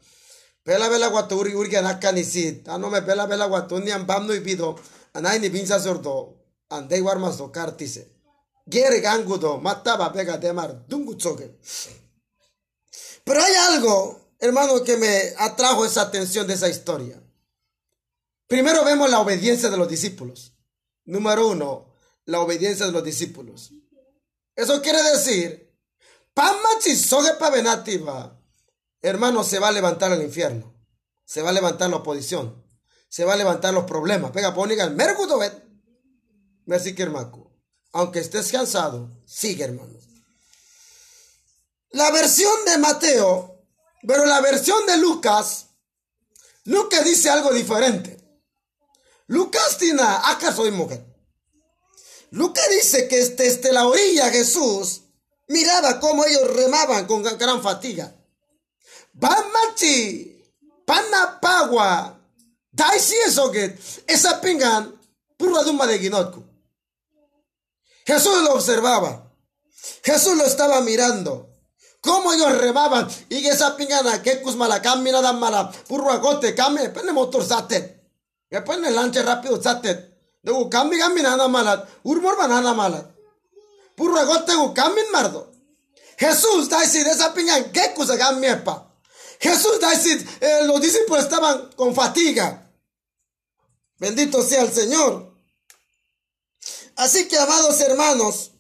pela bela watu uri uri que nakanisit, anome pela bela watu ni ambam no ibido, anai ni pinza sordo, andei warmas do cartise. Mataba pega. Pero hay algo, hermano, que me atrajo esa atención de esa historia. Primero vemos la obediencia de los discípulos. Número uno, la obediencia de los discípulos. Eso quiere decir, hermano, se va a levantar el infierno. Se va a levantar la oposición. Se va a levantar los problemas. Pega, poniga el hermano. Aunque estés cansado, sigue, hermano. La versión de Mateo, pero la versión de Lucas, Lucas dice algo diferente. Lucas tiene, ¿acaso soy mujer? Lucas dice que desde la orilla Jesús miraba cómo ellos remaban con gran fatiga. Bamachi, panapagua, daisi eso que esa pingan, pura duma de guinotco. Jesús lo observaba. Jesús lo estaba mirando. Cómo ellos remaban. Y esa pingana, que cusmala, camina da mala, puro agote, cambia, pene motor satet. Que pone lanche rápido satet. Degu kami kami nana malat. Urmor banana malat. Purra gote gu kami mardo. Jesús dice de esa piña que cosa kami epa. Jesús dice eh, los discípulos estaban con fatiga. Bendito sea el Señor. Así que, amados hermanos,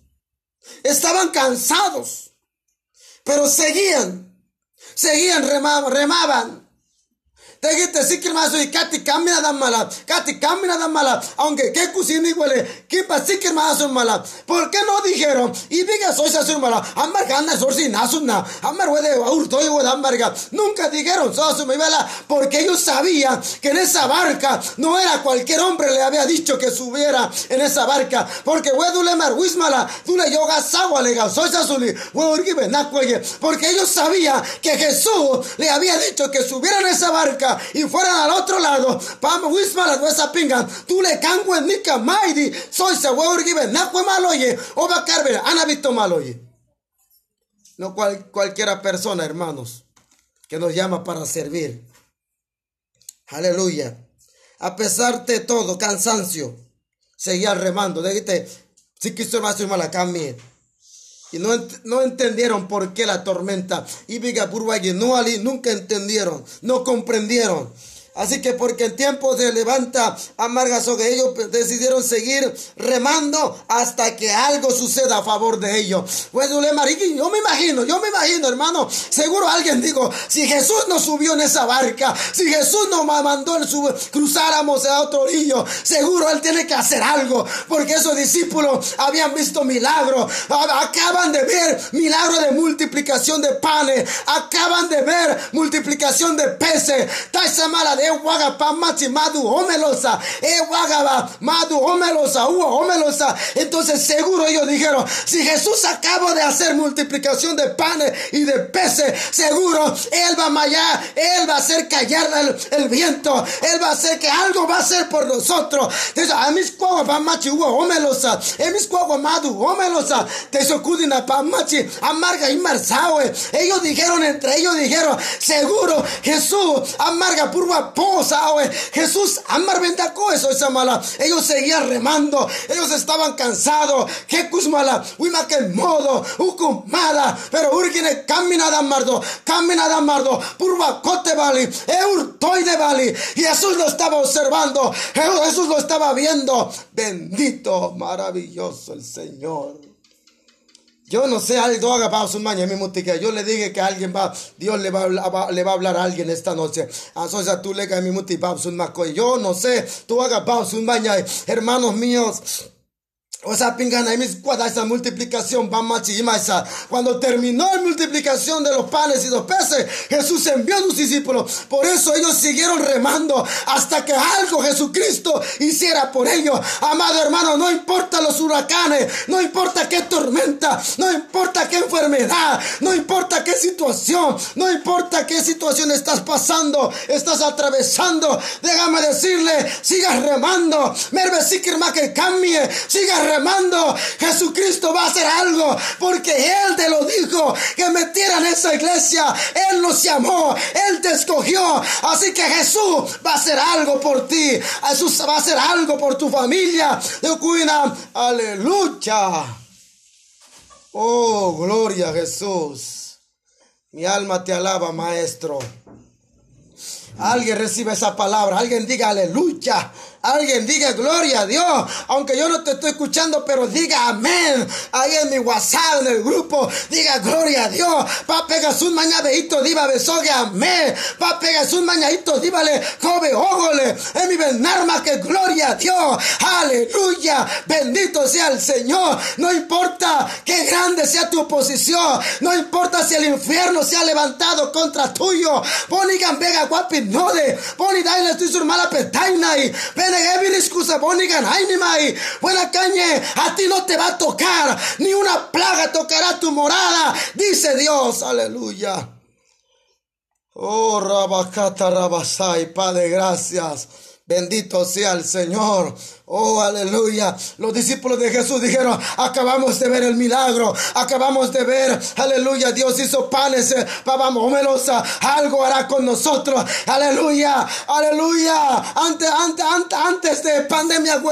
estaban cansados, pero seguían, seguían, remaban, remaban Y kati kamina da mala. Kati kamina da mala. Aunque que kusini huele. Kipa sikir maso mala. ¿Por qué no dijeron? Y diga soy sasur mala. Amar gana sorsi nasuna. Amar wede urto y wede amarga. Nunca dijeron sosu mi vela. Porque ellos sabían que en esa barca no era cualquier hombre le había dicho que subiera en esa barca. Porque wedule mar wismala. Dule yoga sagua lega. Soy sasuli. Porque ellos sabían que Jesús le había dicho que subiera en esa barca y fueran al otro lado, pam wisma la nuesa pinga, tú le en nika maidi, soy se huevo na fue maloye, o va carver, ana visto maloye. No cual, cualquiera persona, hermanos, que nos llama para servir. Aleluya. A pesar de todo, cansancio, seguía remando. Dijiste, si quiso más mala y no, no, entendieron por qué la tormenta. Y Biga no ali, nunca entendieron, no comprendieron. Así que porque el tiempo se levanta amarga sobre ellos, decidieron seguir remando hasta que algo suceda a favor de ellos. Pues yo me imagino, yo me imagino, hermano, seguro alguien dijo, si Jesús nos subió en esa barca, si Jesús nos mandó en su, cruzáramos a otro río, seguro él tiene que hacer algo, porque esos discípulos habían visto milagros, acaban de ver milagro de multiplicación de panes, acaban de ver multiplicación de peces, esa mala de madu homelosa, madu homelosa, homelosa. Entonces seguro ellos dijeron, si Jesús acaba de hacer multiplicación de panes y de peces, seguro Él va a mallar, Él va a hacer callar el, viento, Él va a hacer que algo va a hacer por nosotros. a mis machi homelosa, a mis madu homelosa, te socudina machi amarga y marzawe. Ellos dijeron, entre ellos dijeron, seguro Jesús amarga purva Jesús, amar bendaco eso esa mala. Ellos seguían remando, ellos estaban cansados. Que mala, uima que modo, ukumada, pero urgine camina da mardo, camina da mardo, purva cote vali, eurtoy de vali. Y Jesús lo estaba observando, Jesús lo estaba viendo. Bendito, maravilloso el Señor. Yo no sé, algo haga su mañana, mi que yo le dije que alguien va, Dios le va, le va a hablar a alguien esta noche. Entonces tú le caes mi muti Yo no sé, tú haga su mañana, hermanos míos. O sea, pingana, y mis esa multiplicación, esa. Cuando terminó la multiplicación de los panes y los peces, Jesús envió a sus discípulos. Por eso ellos siguieron remando hasta que algo Jesucristo hiciera por ellos. Amado hermano, no importa los huracanes, no importa qué tormenta, no importa qué enfermedad, no importa qué situación, no importa qué situación estás pasando, estás atravesando. Déjame decirle, sigas remando. Merve que cambie, sigas remando, Jesucristo va a hacer algo, porque Él te lo dijo, que metieran esa iglesia, Él nos llamó, Él te escogió, así que Jesús va a hacer algo por ti, Jesús va a hacer algo por tu familia, de cuida, aleluya. Oh, gloria a Jesús. Mi alma te alaba, maestro. Alguien recibe esa palabra, alguien diga aleluya. Alguien diga gloria a Dios. Aunque yo no te estoy escuchando, pero diga amén. Ahí en mi WhatsApp, en el grupo, diga gloria a Dios. Pa pegas un mañadeito, diva besogue amén. Pa pegas un mañadito, díbale, jove, ógole. En mi benarma que gloria a Dios. Aleluya. Bendito sea el Señor. No importa qué grande sea tu oposición. No importa si el infierno se ha levantado contra tuyo. Ponigan vega guapi node. Poni daile tu sur mala petainai. Buena cañe, a ti no te va a tocar, ni una plaga tocará tu morada, dice Dios, aleluya. Oh, Rabacata Rabasai, Padre, gracias. Bendito sea el Señor. Oh, aleluya. Los discípulos de Jesús dijeron, acabamos de ver el milagro. Acabamos de ver, aleluya. Dios hizo panes eh, para Algo hará con nosotros. Aleluya. Aleluya. Antes, antes, antes, antes de pandemia,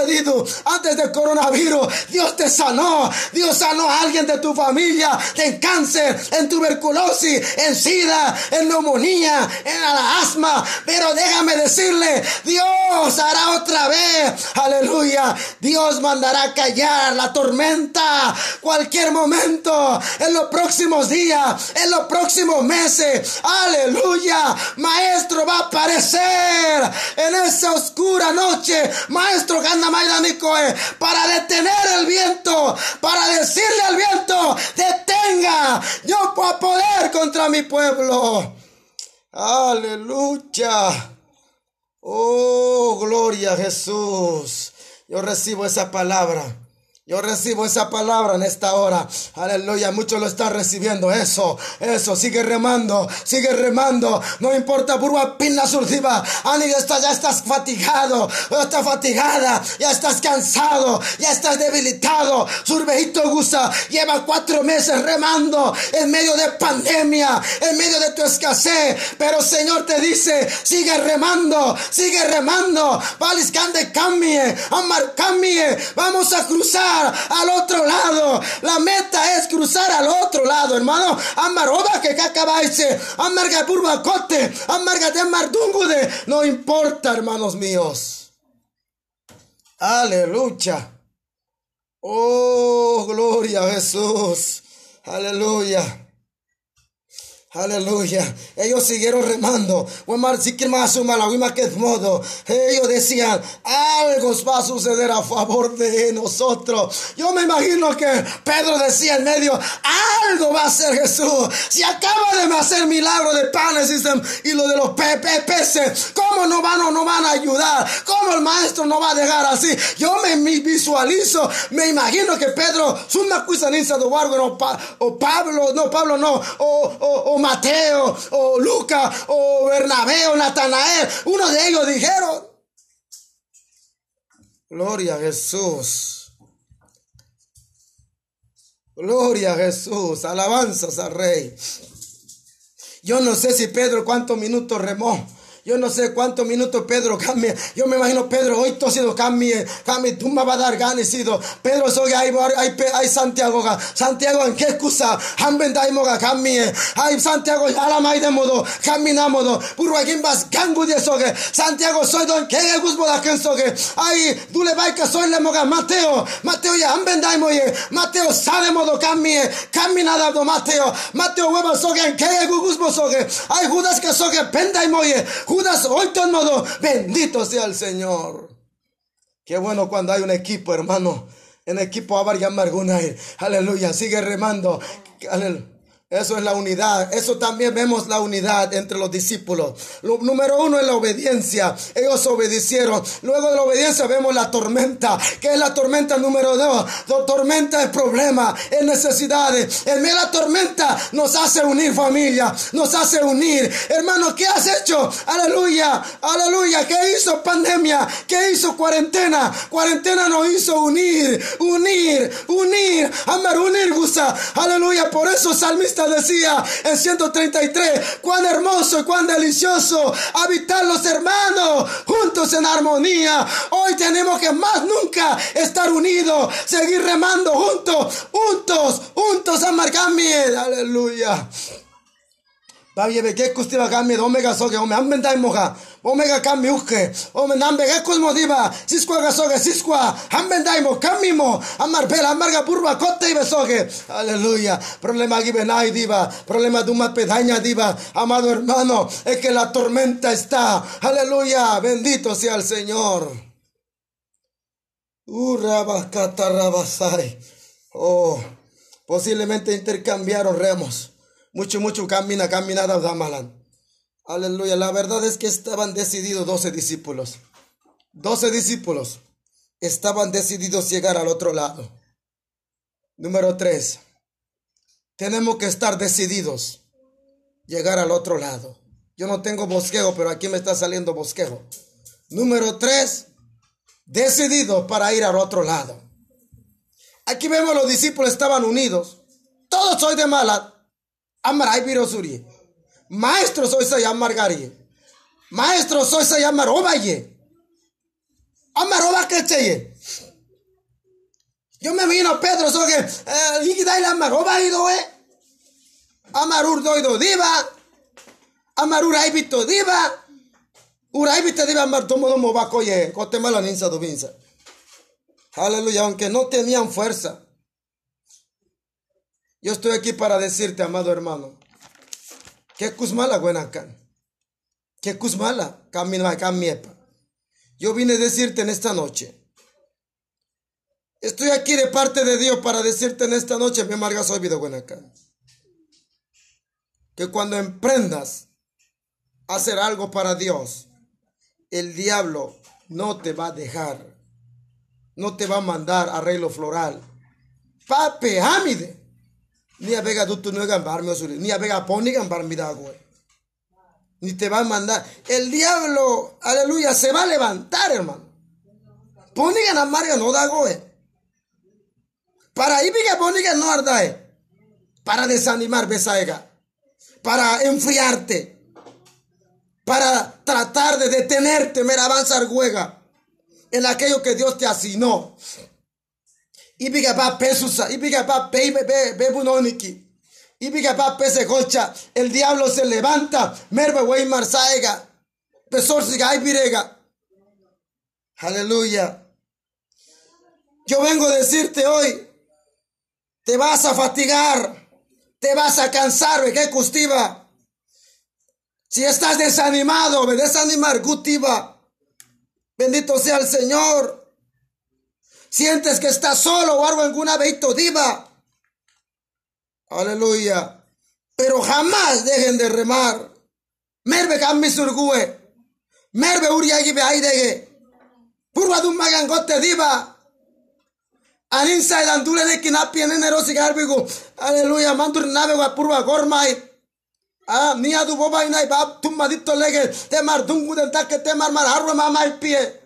antes de coronavirus, Dios te sanó. Dios sanó a alguien de tu familia en cáncer, en tuberculosis, en sida, en neumonía, en asma. Pero déjame decirle, Dios hará otra vez. Aleluya. Dios mandará callar la tormenta cualquier momento, en los próximos días, en los próximos meses. Aleluya. Maestro va a aparecer en esa oscura noche. Maestro Nicoe para detener el viento, para decirle al viento, detenga. Yo puedo poder contra mi pueblo. Aleluya. Oh, gloria a Jesús. Yo recibo esa palabra. Yo recibo esa palabra en esta hora. Aleluya. Muchos lo están recibiendo. Eso, eso. Sigue remando. Sigue remando. No importa, burba pina surdiva. Ani, ya ya estás fatigado. Ya estás fatigada. Ya estás cansado. Ya estás debilitado. Surbejito gusa. Lleva cuatro meses remando en medio de pandemia. En medio de tu escasez. Pero Señor te dice, sigue remando. Sigue remando. Valiscande cambie. Amar cambie. Vamos a cruzar al otro lado. La meta es cruzar al otro lado, hermano. Amaroba que cacabaise, amarga cote, amarga de mardungude. No importa, hermanos míos. Aleluya. Oh, gloria a Jesús. Aleluya. Aleluya. Ellos siguieron remando. Ellos decían, algo va a suceder a favor de nosotros. Yo me imagino que Pedro decía en medio, algo va a hacer Jesús. Si acaba de hacer milagro de panes y lo de los peces, ¿cómo no van, no van a ayudar? ¿Cómo el maestro no va a dejar así? Yo me, visualizo, me imagino que Pedro, suma o Pablo, no, Pablo no, o Mateo, o Lucas, o Bernabé, o Natanael. Uno de ellos dijeron, Gloria a Jesús. Gloria a Jesús. Alabanzas al Rey. Yo no sé si Pedro cuántos minutos remó. Yo no sé cuántos minutos Pedro cambie. Yo me imagino Pedro hoy sido cambie. Cambie, tú me vas a dar ganas. Pedro soy hay, hay, hay Santiago. Santiago en qué excusa. Hamben daimoga cambie. Hay Santiago ya la mai de modo. Caminamos. Puro aquí vas gangu de soge. Santiago soy don que el gusbo da quien soge. Ay, dule baika soy le moga. Mateo. Mateo ya hamben daimoye. Mateo sabe modo cambie. Caminada Mateo. Mateo hueva soge en que el gusbo soge. Ay, Judas que soge pendaimoye. Judas hoy modo, bendito sea el Señor. Qué bueno cuando hay un equipo, hermano. En equipo Abar y. Aleluya. Sigue remando. Aleluya. Eso es la unidad. Eso también vemos la unidad entre los discípulos. Lo, número uno es la obediencia. Ellos obedecieron. Luego de la obediencia vemos la tormenta. ¿Qué es la tormenta número dos? La tormenta es problema, es necesidades. En medio la tormenta nos hace unir familia. Nos hace unir. Hermano, ¿qué has hecho? Aleluya. Aleluya. ¿Qué hizo pandemia? ¿Qué hizo cuarentena? Cuarentena nos hizo unir. Unir. Unir. Amar, unir, gusta. Aleluya. Por eso salmista decía en 133, cuán hermoso y cuán delicioso habitar los hermanos juntos en armonía. Hoy tenemos que más nunca estar unidos, seguir remando juntos, juntos, juntos, amargamiento. Aleluya. Babye beke kustiva kami omega soge ome ambendai moja omega kami uke ome nambe gekos modiva siskwa gasoge siskwa ambendai mo kami mo amar bela amarga burba kote ibe soge aleluya. Problema gibe nai diva. Problema de una pedaña diva. Amado hermano es que la tormenta está. Aleluya. Bendito sea el Señor. Urabakatarabasai oh posiblemente intercambiaron remos mucho, mucho camina, caminada. Aleluya. La verdad es que estaban decididos doce discípulos. Doce discípulos estaban decididos llegar al otro lado. Número tres. Tenemos que estar decididos llegar al otro lado. Yo no tengo bosquejo, pero aquí me está saliendo bosquejo. Número tres. Decididos para ir al otro lado. Aquí vemos los discípulos estaban unidos. Todos soy de Malat amar biro suri. Maestro soy sa yamar gari. Maestro soy sa yamar obaye. Amar oba che. Yo me vino Pedro so que eh dai la amar oba ido eh. Amar urdo ido diva. Amar urai bito diva. Urai bito diva amar tomo domo bakoye. Cotemala ninsa do vinsa. Aleluya, aunque no tenían fuerza. Yo estoy aquí para decirte, amado hermano, que Kuzmala Guenacan, que Kuzmala Camiepa. Yo vine a decirte en esta noche. Estoy aquí de parte de Dios para decirte en esta noche, mi amarga soy vida Guenacan. Que cuando emprendas hacer algo para Dios, el diablo no te va a dejar, no te va a mandar arreglo floral. Pape, Hamide ni a vega dutu no gambar ni a vega poni gambar Ni te va a mandar. El diablo, aleluya, se va a levantar, hermano. Poni marga no da goe. Para ahí que poni no ardae. Para desanimar besaiga. Para enfriarte. Para tratar de detenerte, mera avanzar. En aquello que Dios te asignó. Ibiga pa pesusa, ibiga pa bebunoniki. Ibiga pa pese colcha, el diablo se levanta, merve wey marsaiga, pesorsiga y virega. Aleluya. Yo vengo a decirte hoy, te vas a fatigar, te vas a cansar, que. Si estás desanimado, me desanimar. Bendito sea el Señor. Sientes que estás solo o algo alguna diva. Aleluya. Pero jamás dejen de remar. Merve kammi surgue. Merve uriagi be aidege. Purwa dum magangote diva. Aninsa dandule de kinapi en nerosi garbigu. Aleluya. Mandur nave wa purwa gormai. Ah, ni adu boba inai bab tumma ditto lege. Temar dungu den takke temar mar harwa mamai pie.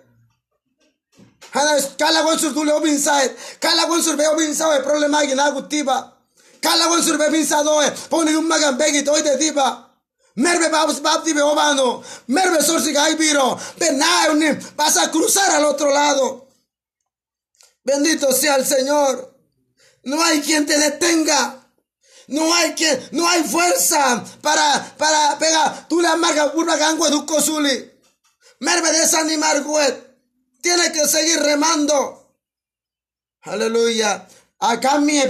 Gon sur be obin sae problema gi na gutiba. Kala gon sur be bin sa doe. Poni un magan begi toy de diba. Merve babs babdi be obano. Merve sorsi gai biro. Benai unim. Vas a cruzar al otro lado. Bendito sea el Señor. No hay quien te detenga. No hay quien, no hay fuerza para, para pegar. Tú la marca burba gangue du cosuli. Merve desanimar güet. Tiene que seguir remando. Aleluya. Acá mi.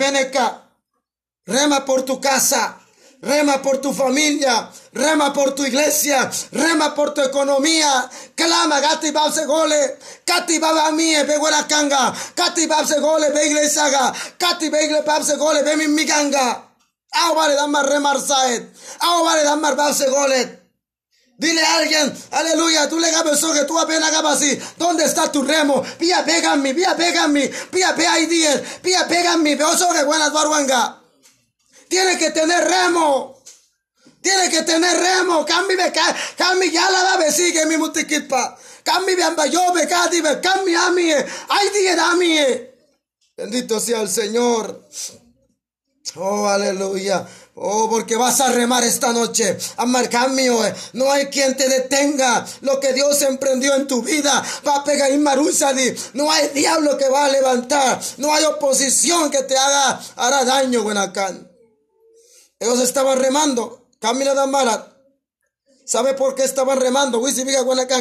Rema por tu casa. Rema por tu familia, rema por tu iglesia, rema por tu economía. Clama, gati babse gole, kati baba mie, be buena kanga, kati babse gole, be iglesia, kati be babse gole, be mi miganga. Aho vale damar remar saet, aho vale damar babse gole. Dile a alguien, aleluya, tú le gabes que tú apenas gabas así. ¿Dónde está tu remo? Pía, pégame, pía, pégame, pía, hay días, pía, pégame, veo que buenas baruanga. Tiene que tener remo. Tiene que tener remo. Cambi cambi ya la da sigue mi mutiquitpa. Cambi amba yo me cambi a mí. Ay día a mí. Bendito sea el Señor. Oh, aleluya. Oh, porque vas a remar esta noche. Amar cambio. No hay quien te detenga. Lo que Dios emprendió en tu vida va a pegar marusadi. No hay diablo que va a levantar. No hay oposición que te haga, hará daño, Buenacán. Ellos estaban remando. Camila Damala. ¿Sabe por qué estaban remando?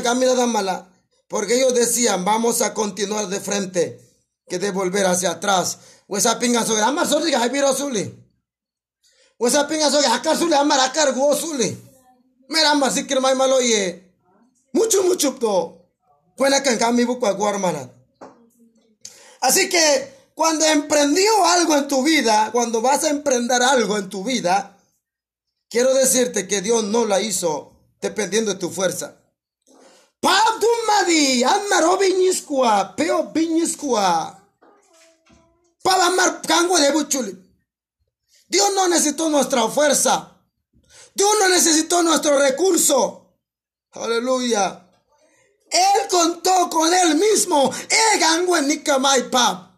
Camila Damala. Porque ellos decían, vamos a continuar de frente que de volver hacia atrás. Wesa pinga soy amar soli ga habiro suli. Wesa pinga soy hakar suli amar hakar go suli. Mera amar sikir mai malo ye. Mucho mucho to. Buena kan kami bukwa guarmana. Así que cuando emprendió algo en tu vida, cuando vas a emprender algo en tu vida, quiero decirte que Dios no la hizo dependiendo de tu fuerza. Pabdumadi, amaro biñisqua, peo biñisqua. Pabamar cango de buchuli. Dios no necesitó nuestra fuerza. Dios no necesitó nuestro recurso. Aleluya. Él contó con él mismo. Él gango en Nikamai Pab.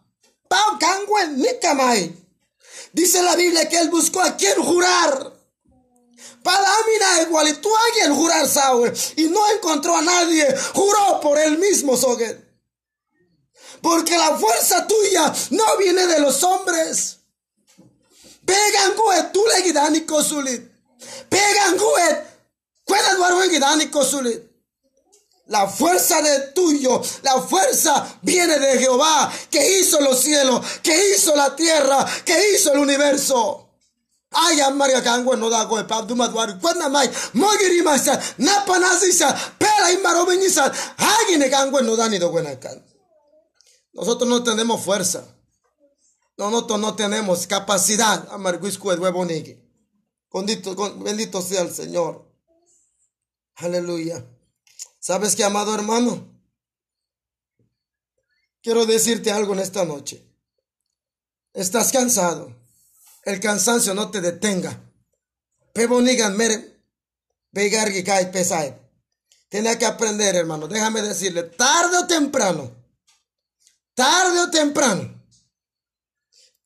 Dice la Biblia que él buscó a quien jurar. Padamina igual tú alguien jurar sabe y no encontró a nadie. Juró por él mismo Soger. Porque la fuerza tuya no viene de los hombres. Pegan guet, tú le gidani kosulit. Pegan guet, cuelas barro gidani kosulit. La fuerza de tuyo, la fuerza viene de Jehová, que hizo los cielos, que hizo la tierra, que hizo el universo. Ay, María Cangua no da goe pa duma duari cuando mai mogiri masa napa nasisa pela imaro benisa agine Cangua no da ni do. Nosotros no tenemos fuerza. Nosotros no tenemos capacidad. Amarguisco de Bendito, sea el Señor. Aleluya. ¿Sabes qué, amado hermano? Quiero decirte algo en esta noche. Estás cansado. El cansancio no te detenga. Pebonigan mere. Begargi kai pesai. Tienes que aprender, hermano. Déjame decirle, tarde o temprano. Tarde o temprano.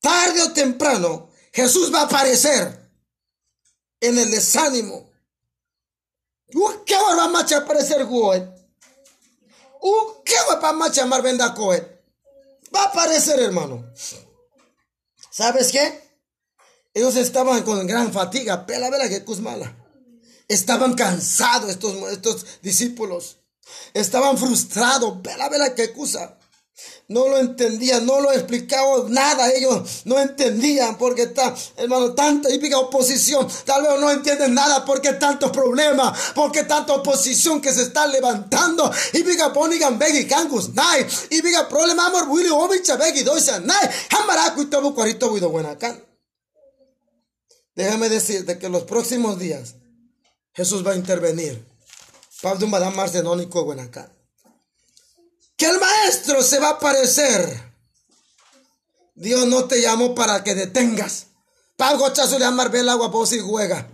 Tarde o temprano. Jesús va a aparecer en el desánimo ¿Qué va a aparecer Goet? ¿Qué va a Marvenda Coet? Va a aparecer, hermano. ¿Sabes qué? Ellos estaban con gran fatiga, pela vela que mala. Estaban cansados estos, estos discípulos. Estaban frustrados, pela vela que cosa. No lo entendían, no lo explicaba nada. Ellos no entendían porque está, hermano, tanta hípica oposición. Tal vez no entienden nada porque tantos problemas, porque tanta oposición que se está levantando. Hípica ponigan begi kangus, nai. Hípica problema amor begi doisa, nai. Hamaraku y tobo cuarito buenacan. Déjame decirte que los próximos días Jesús va a intervenir. Pablo Madame Marcenónico buenacan que el maestro se va a aparecer. Dios no te llamó para que detengas. Pago chazo le amar el agua por si juega.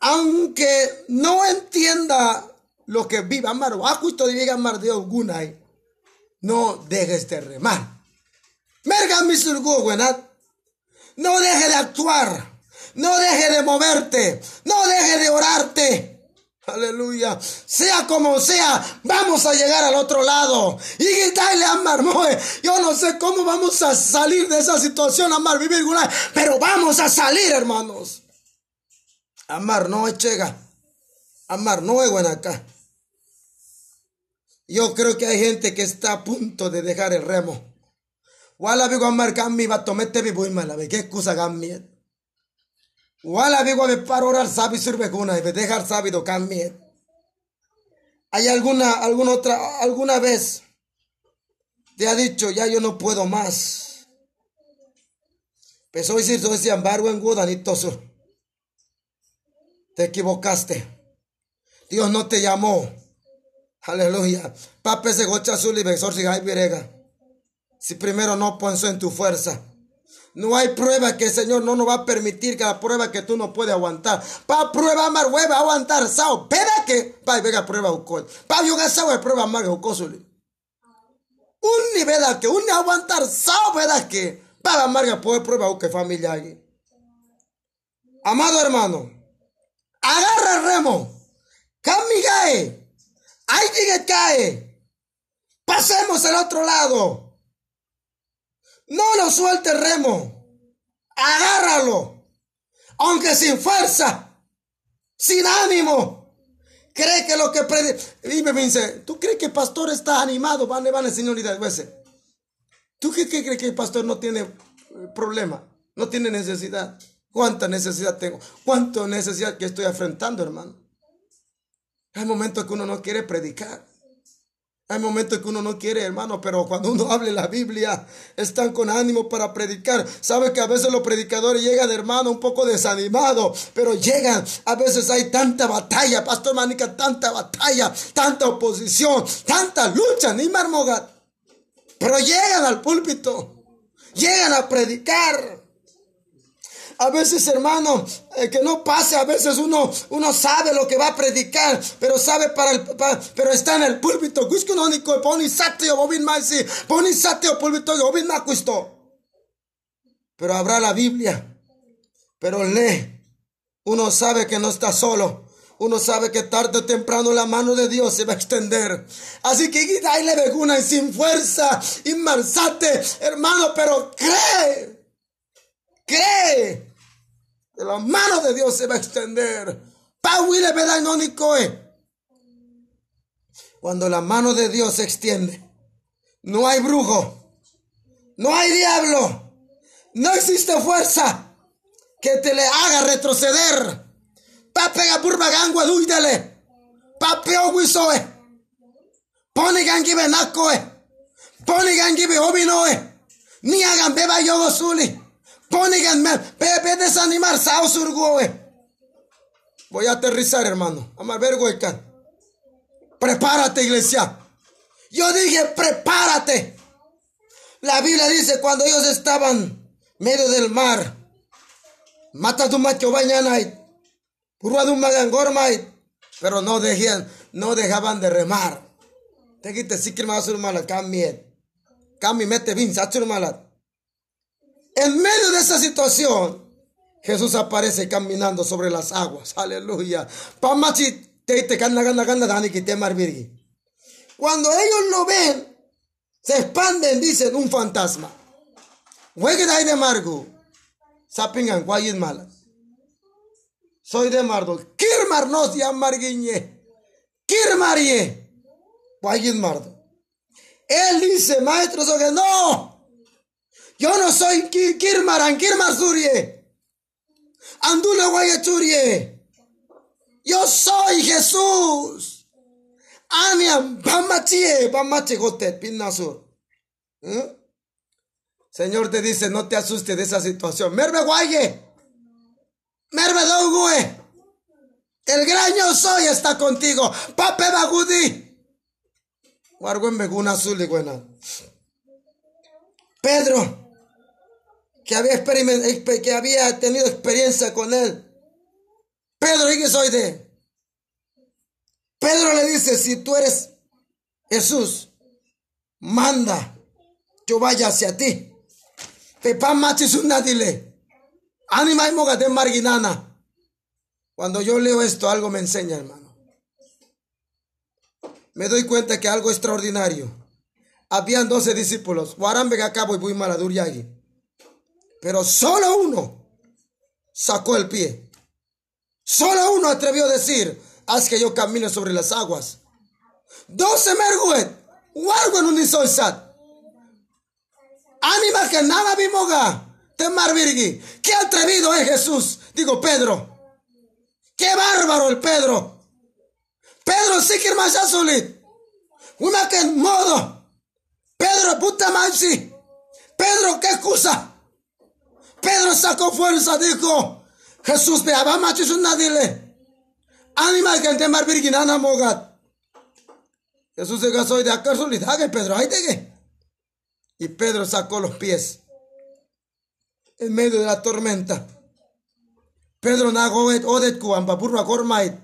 Aunque no entienda lo que viva amar, justo diga amar Dios gunay. No dejes de remar. Merga mi No deje de actuar. No deje de moverte. No deje de orarte. Aleluya. Sea como sea, vamos a llegar al otro lado. Y gritarle a Marmoe. Yo no sé cómo vamos a salir de esa situación, Amar, vivir pero vamos a salir, hermanos. Amar no es chega. Amar no es buena acá. Yo creo que hay gente que está a punto de dejar el remo. Amar. ¿Qué excusa gammi? Wala vigo de para orar sabi sirve y de dejar sabido cambie. ¿Hay alguna, alguna otra, alguna vez te ha dicho, ya yo no puedo más? Hoy sí, ese embargo en Gudanitoso. Te equivocaste. Dios no te llamó. Aleluya. Pape se gocha su y Si primero no pensó en tu fuerza. No hay prueba que el Señor no nos va a permitir que la prueba que tú no puedes aguantar. Pa prueba mar hueva aguantar sao. Peda que pa vega prueba ukol. Pa yoga sao prueba mar ukosuli. Un nivel a que un aguantar sao peda que pa amarga puede prueba uke familia Amado hermano, agarra el remo. Camigae. Que cae. Pasemos al otro lado. No lo suelte remo. Agárralo. Aunque sin fuerza. Sin ánimo. Cree que lo que predica. Dime, Vince, ¿tú crees que el pastor está animado? Van, van, señorita. ¿Tú qué, qué crees que el pastor no tiene eh, problema? No tiene necesidad. ¿Cuánta necesidad tengo? ¿Cuánta necesidad que estoy enfrentando, hermano? Hay momentos que uno no quiere predicar. Hay momentos que uno no quiere, hermano, pero cuando uno hable la Biblia, están con ánimo para predicar. Sabe que a veces los predicadores llegan, hermano, un poco desanimados, pero llegan. A veces hay tanta batalla, Pastor Manica, tanta batalla, tanta oposición, tanta lucha, ni marmogat. Pero llegan al púlpito, llegan a predicar. A veces, hermano, eh, que no pase, a veces uno, uno sabe lo que va a predicar, pero sabe para el, pero está en el púlpito. Pero habrá la Biblia, pero lee. Uno sabe que no está solo. Uno sabe que tarde o temprano la mano de Dios se va a extender. Así que le veguna sin fuerza, y hermano, pero cree. Cree de la mano de Dios se va a extender. Cuando la mano de Dios se extiende, no hay brujo, no hay diablo, no existe fuerza que te le haga retroceder. Papega burba gangua duidele. Papeo guisoe. Pone gangi benacoe. Pone gangi beobinoe. Ni hagan beba yogo suli. Póniganme, bebe desanimar, sao Voy a aterrizar, hermano. Amar vergüenza. Prepárate, iglesia. Yo dije, prepárate. La Biblia dice cuando ellos estaban medio del mar, mata tu macho bañanay, pero no dejaban, no dejaban de remar. Te quite si que malat, cambie. Cambie, mete malat. En medio de esa situación, Jesús aparece caminando sobre las aguas. Aleluya. Cuando ellos lo ven, se expanden, dicen, un fantasma. de Margo. Sapingan, guayin malas. Soy de Mardo. Kirmar nos llamarguiñe. Kirmarie. Guayin Mardo. Él dice, maestro, que no. Yo no soy Kirmaran, Kirmasurie. Andule Guayachurie. Yo soy Jesús. Aniam, Bamachie, Bamache Gotet, Pinasur. ¿Eh? Señor te dice, no te asustes de esa situación. Merve Guaye. Merve Dogue. El gran yo soy está contigo. Pape Bagudi. Guarguen Beguna Azul y Pedro que había, tenido experiencia con él. Pedro, ¿y soy de? Pedro le dice, si tú eres Jesús, manda, yo vaya hacia ti. Pepa una dile. Anima y moga de marginana. Cuando yo leo esto, algo me enseña, hermano. Me doy cuenta que algo extraordinario. Habían doce discípulos. Guarambe acabo y voy maladuriagi. Pero solo uno sacó el pie. Solo uno atrevió a decir, haz que yo camine sobre las aguas. Doce merguet, guardo en un isolsat. Anima que nada bimoga, te marvirgi. Qué atrevido es Jesús Digo, Pedro. ¡Qué bárbaro el Pedro! Pedro sí que más azulit. Una que modo. Pedro, puta mansi. Pedro, qué excusa. Pedro sacó fuerza, dijo. Jesús, una dile. Anima que te mar virginana mogat. Jesús se casó y de acá. Haga Pedro, ahí te Y Pedro sacó los pies. En medio de la tormenta. Pedro nagoet odet ku amba burra gormait.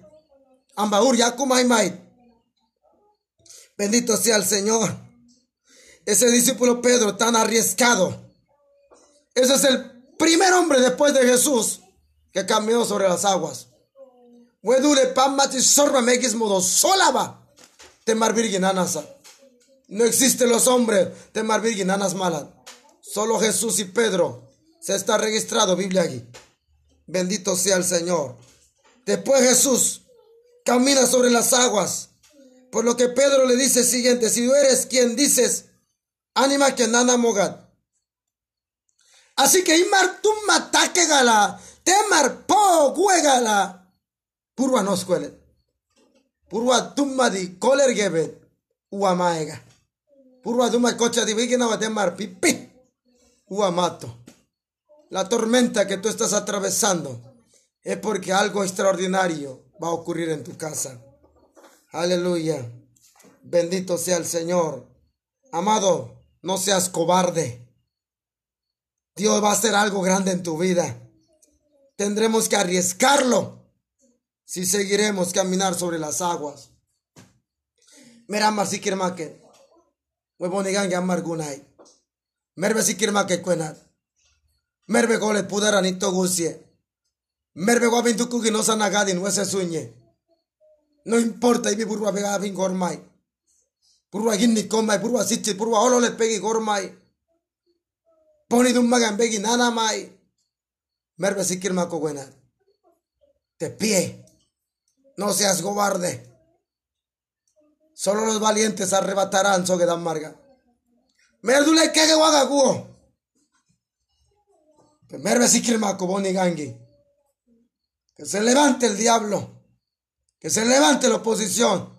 Amba ur yakumait. Bendito sea el Señor. Ese discípulo Pedro tan arriesgado. Ese es el primer hombre después de Jesús que caminó sobre las aguas. No existen los hombres temar virginanas malas. Solo Jesús y Pedro. Se está registrado Biblia aquí. Bendito sea el Señor. Después Jesús camina sobre las aguas. Por lo que Pedro le dice siguiente, si tú eres quien dices, anima que nana mogad. Así que imar tumma taque gala, temar po gala, purwa no. Purwa tumma di koler gebet, uamaega. Purwa tumma cocha di vigina temar pipi, uamato. La tormenta que tú estás atravesando es porque algo extraordinario va a ocurrir en tu casa. Aleluya. Bendito sea el Señor. Amado, no seas cobarde. Dios va a hacer algo grande en tu vida. Tendremos que arriesgarlo si seguiremos caminar sobre las aguas. Mira, si que Huevonigan amar gunay. Merve si que cuenat. Merbe gole pudara ni togusie. Merbe guabin tuku no sanagadin wese suñe. No importa ibi burwa bega bin gormai. Burwa ginni komai, burwa sitchi, burwa olole pegi gormai. Poni dum magan begi nana mai. Merbe sikir mako buena. Te pie. No seas cobarde. Solo los valientes arrebatarán sogedan marga. Merdule kege wagaguo. Que se levante el diablo. Que se levante la oposición.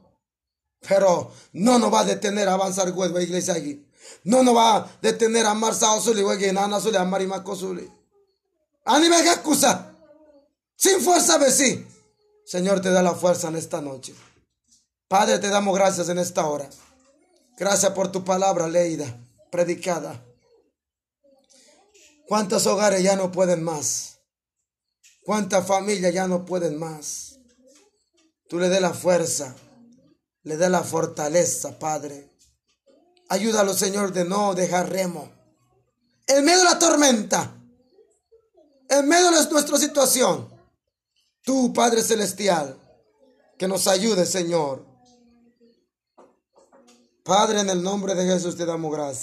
Pero no nos va a detener a avanzar la iglesia aquí. No nos va a detener a amar Sao Suli, Nana Suli, a Marimako Suli. Anime que excusa. Sin fuerza, sí. Señor, te da la fuerza en esta noche. Padre, te damos gracias en esta hora. Gracias por tu palabra leída, predicada. ¿Cuántos hogares ya no pueden más? ¿Cuántas familias ya no pueden más? Tú le des la fuerza, le des la fortaleza, Padre. Ayúdalo, Señor, de no dejar remo. En medio de la tormenta, en medio de nuestra situación, tú, Padre Celestial, que nos ayude, Señor. Padre, en el nombre de Jesús te damos gracias.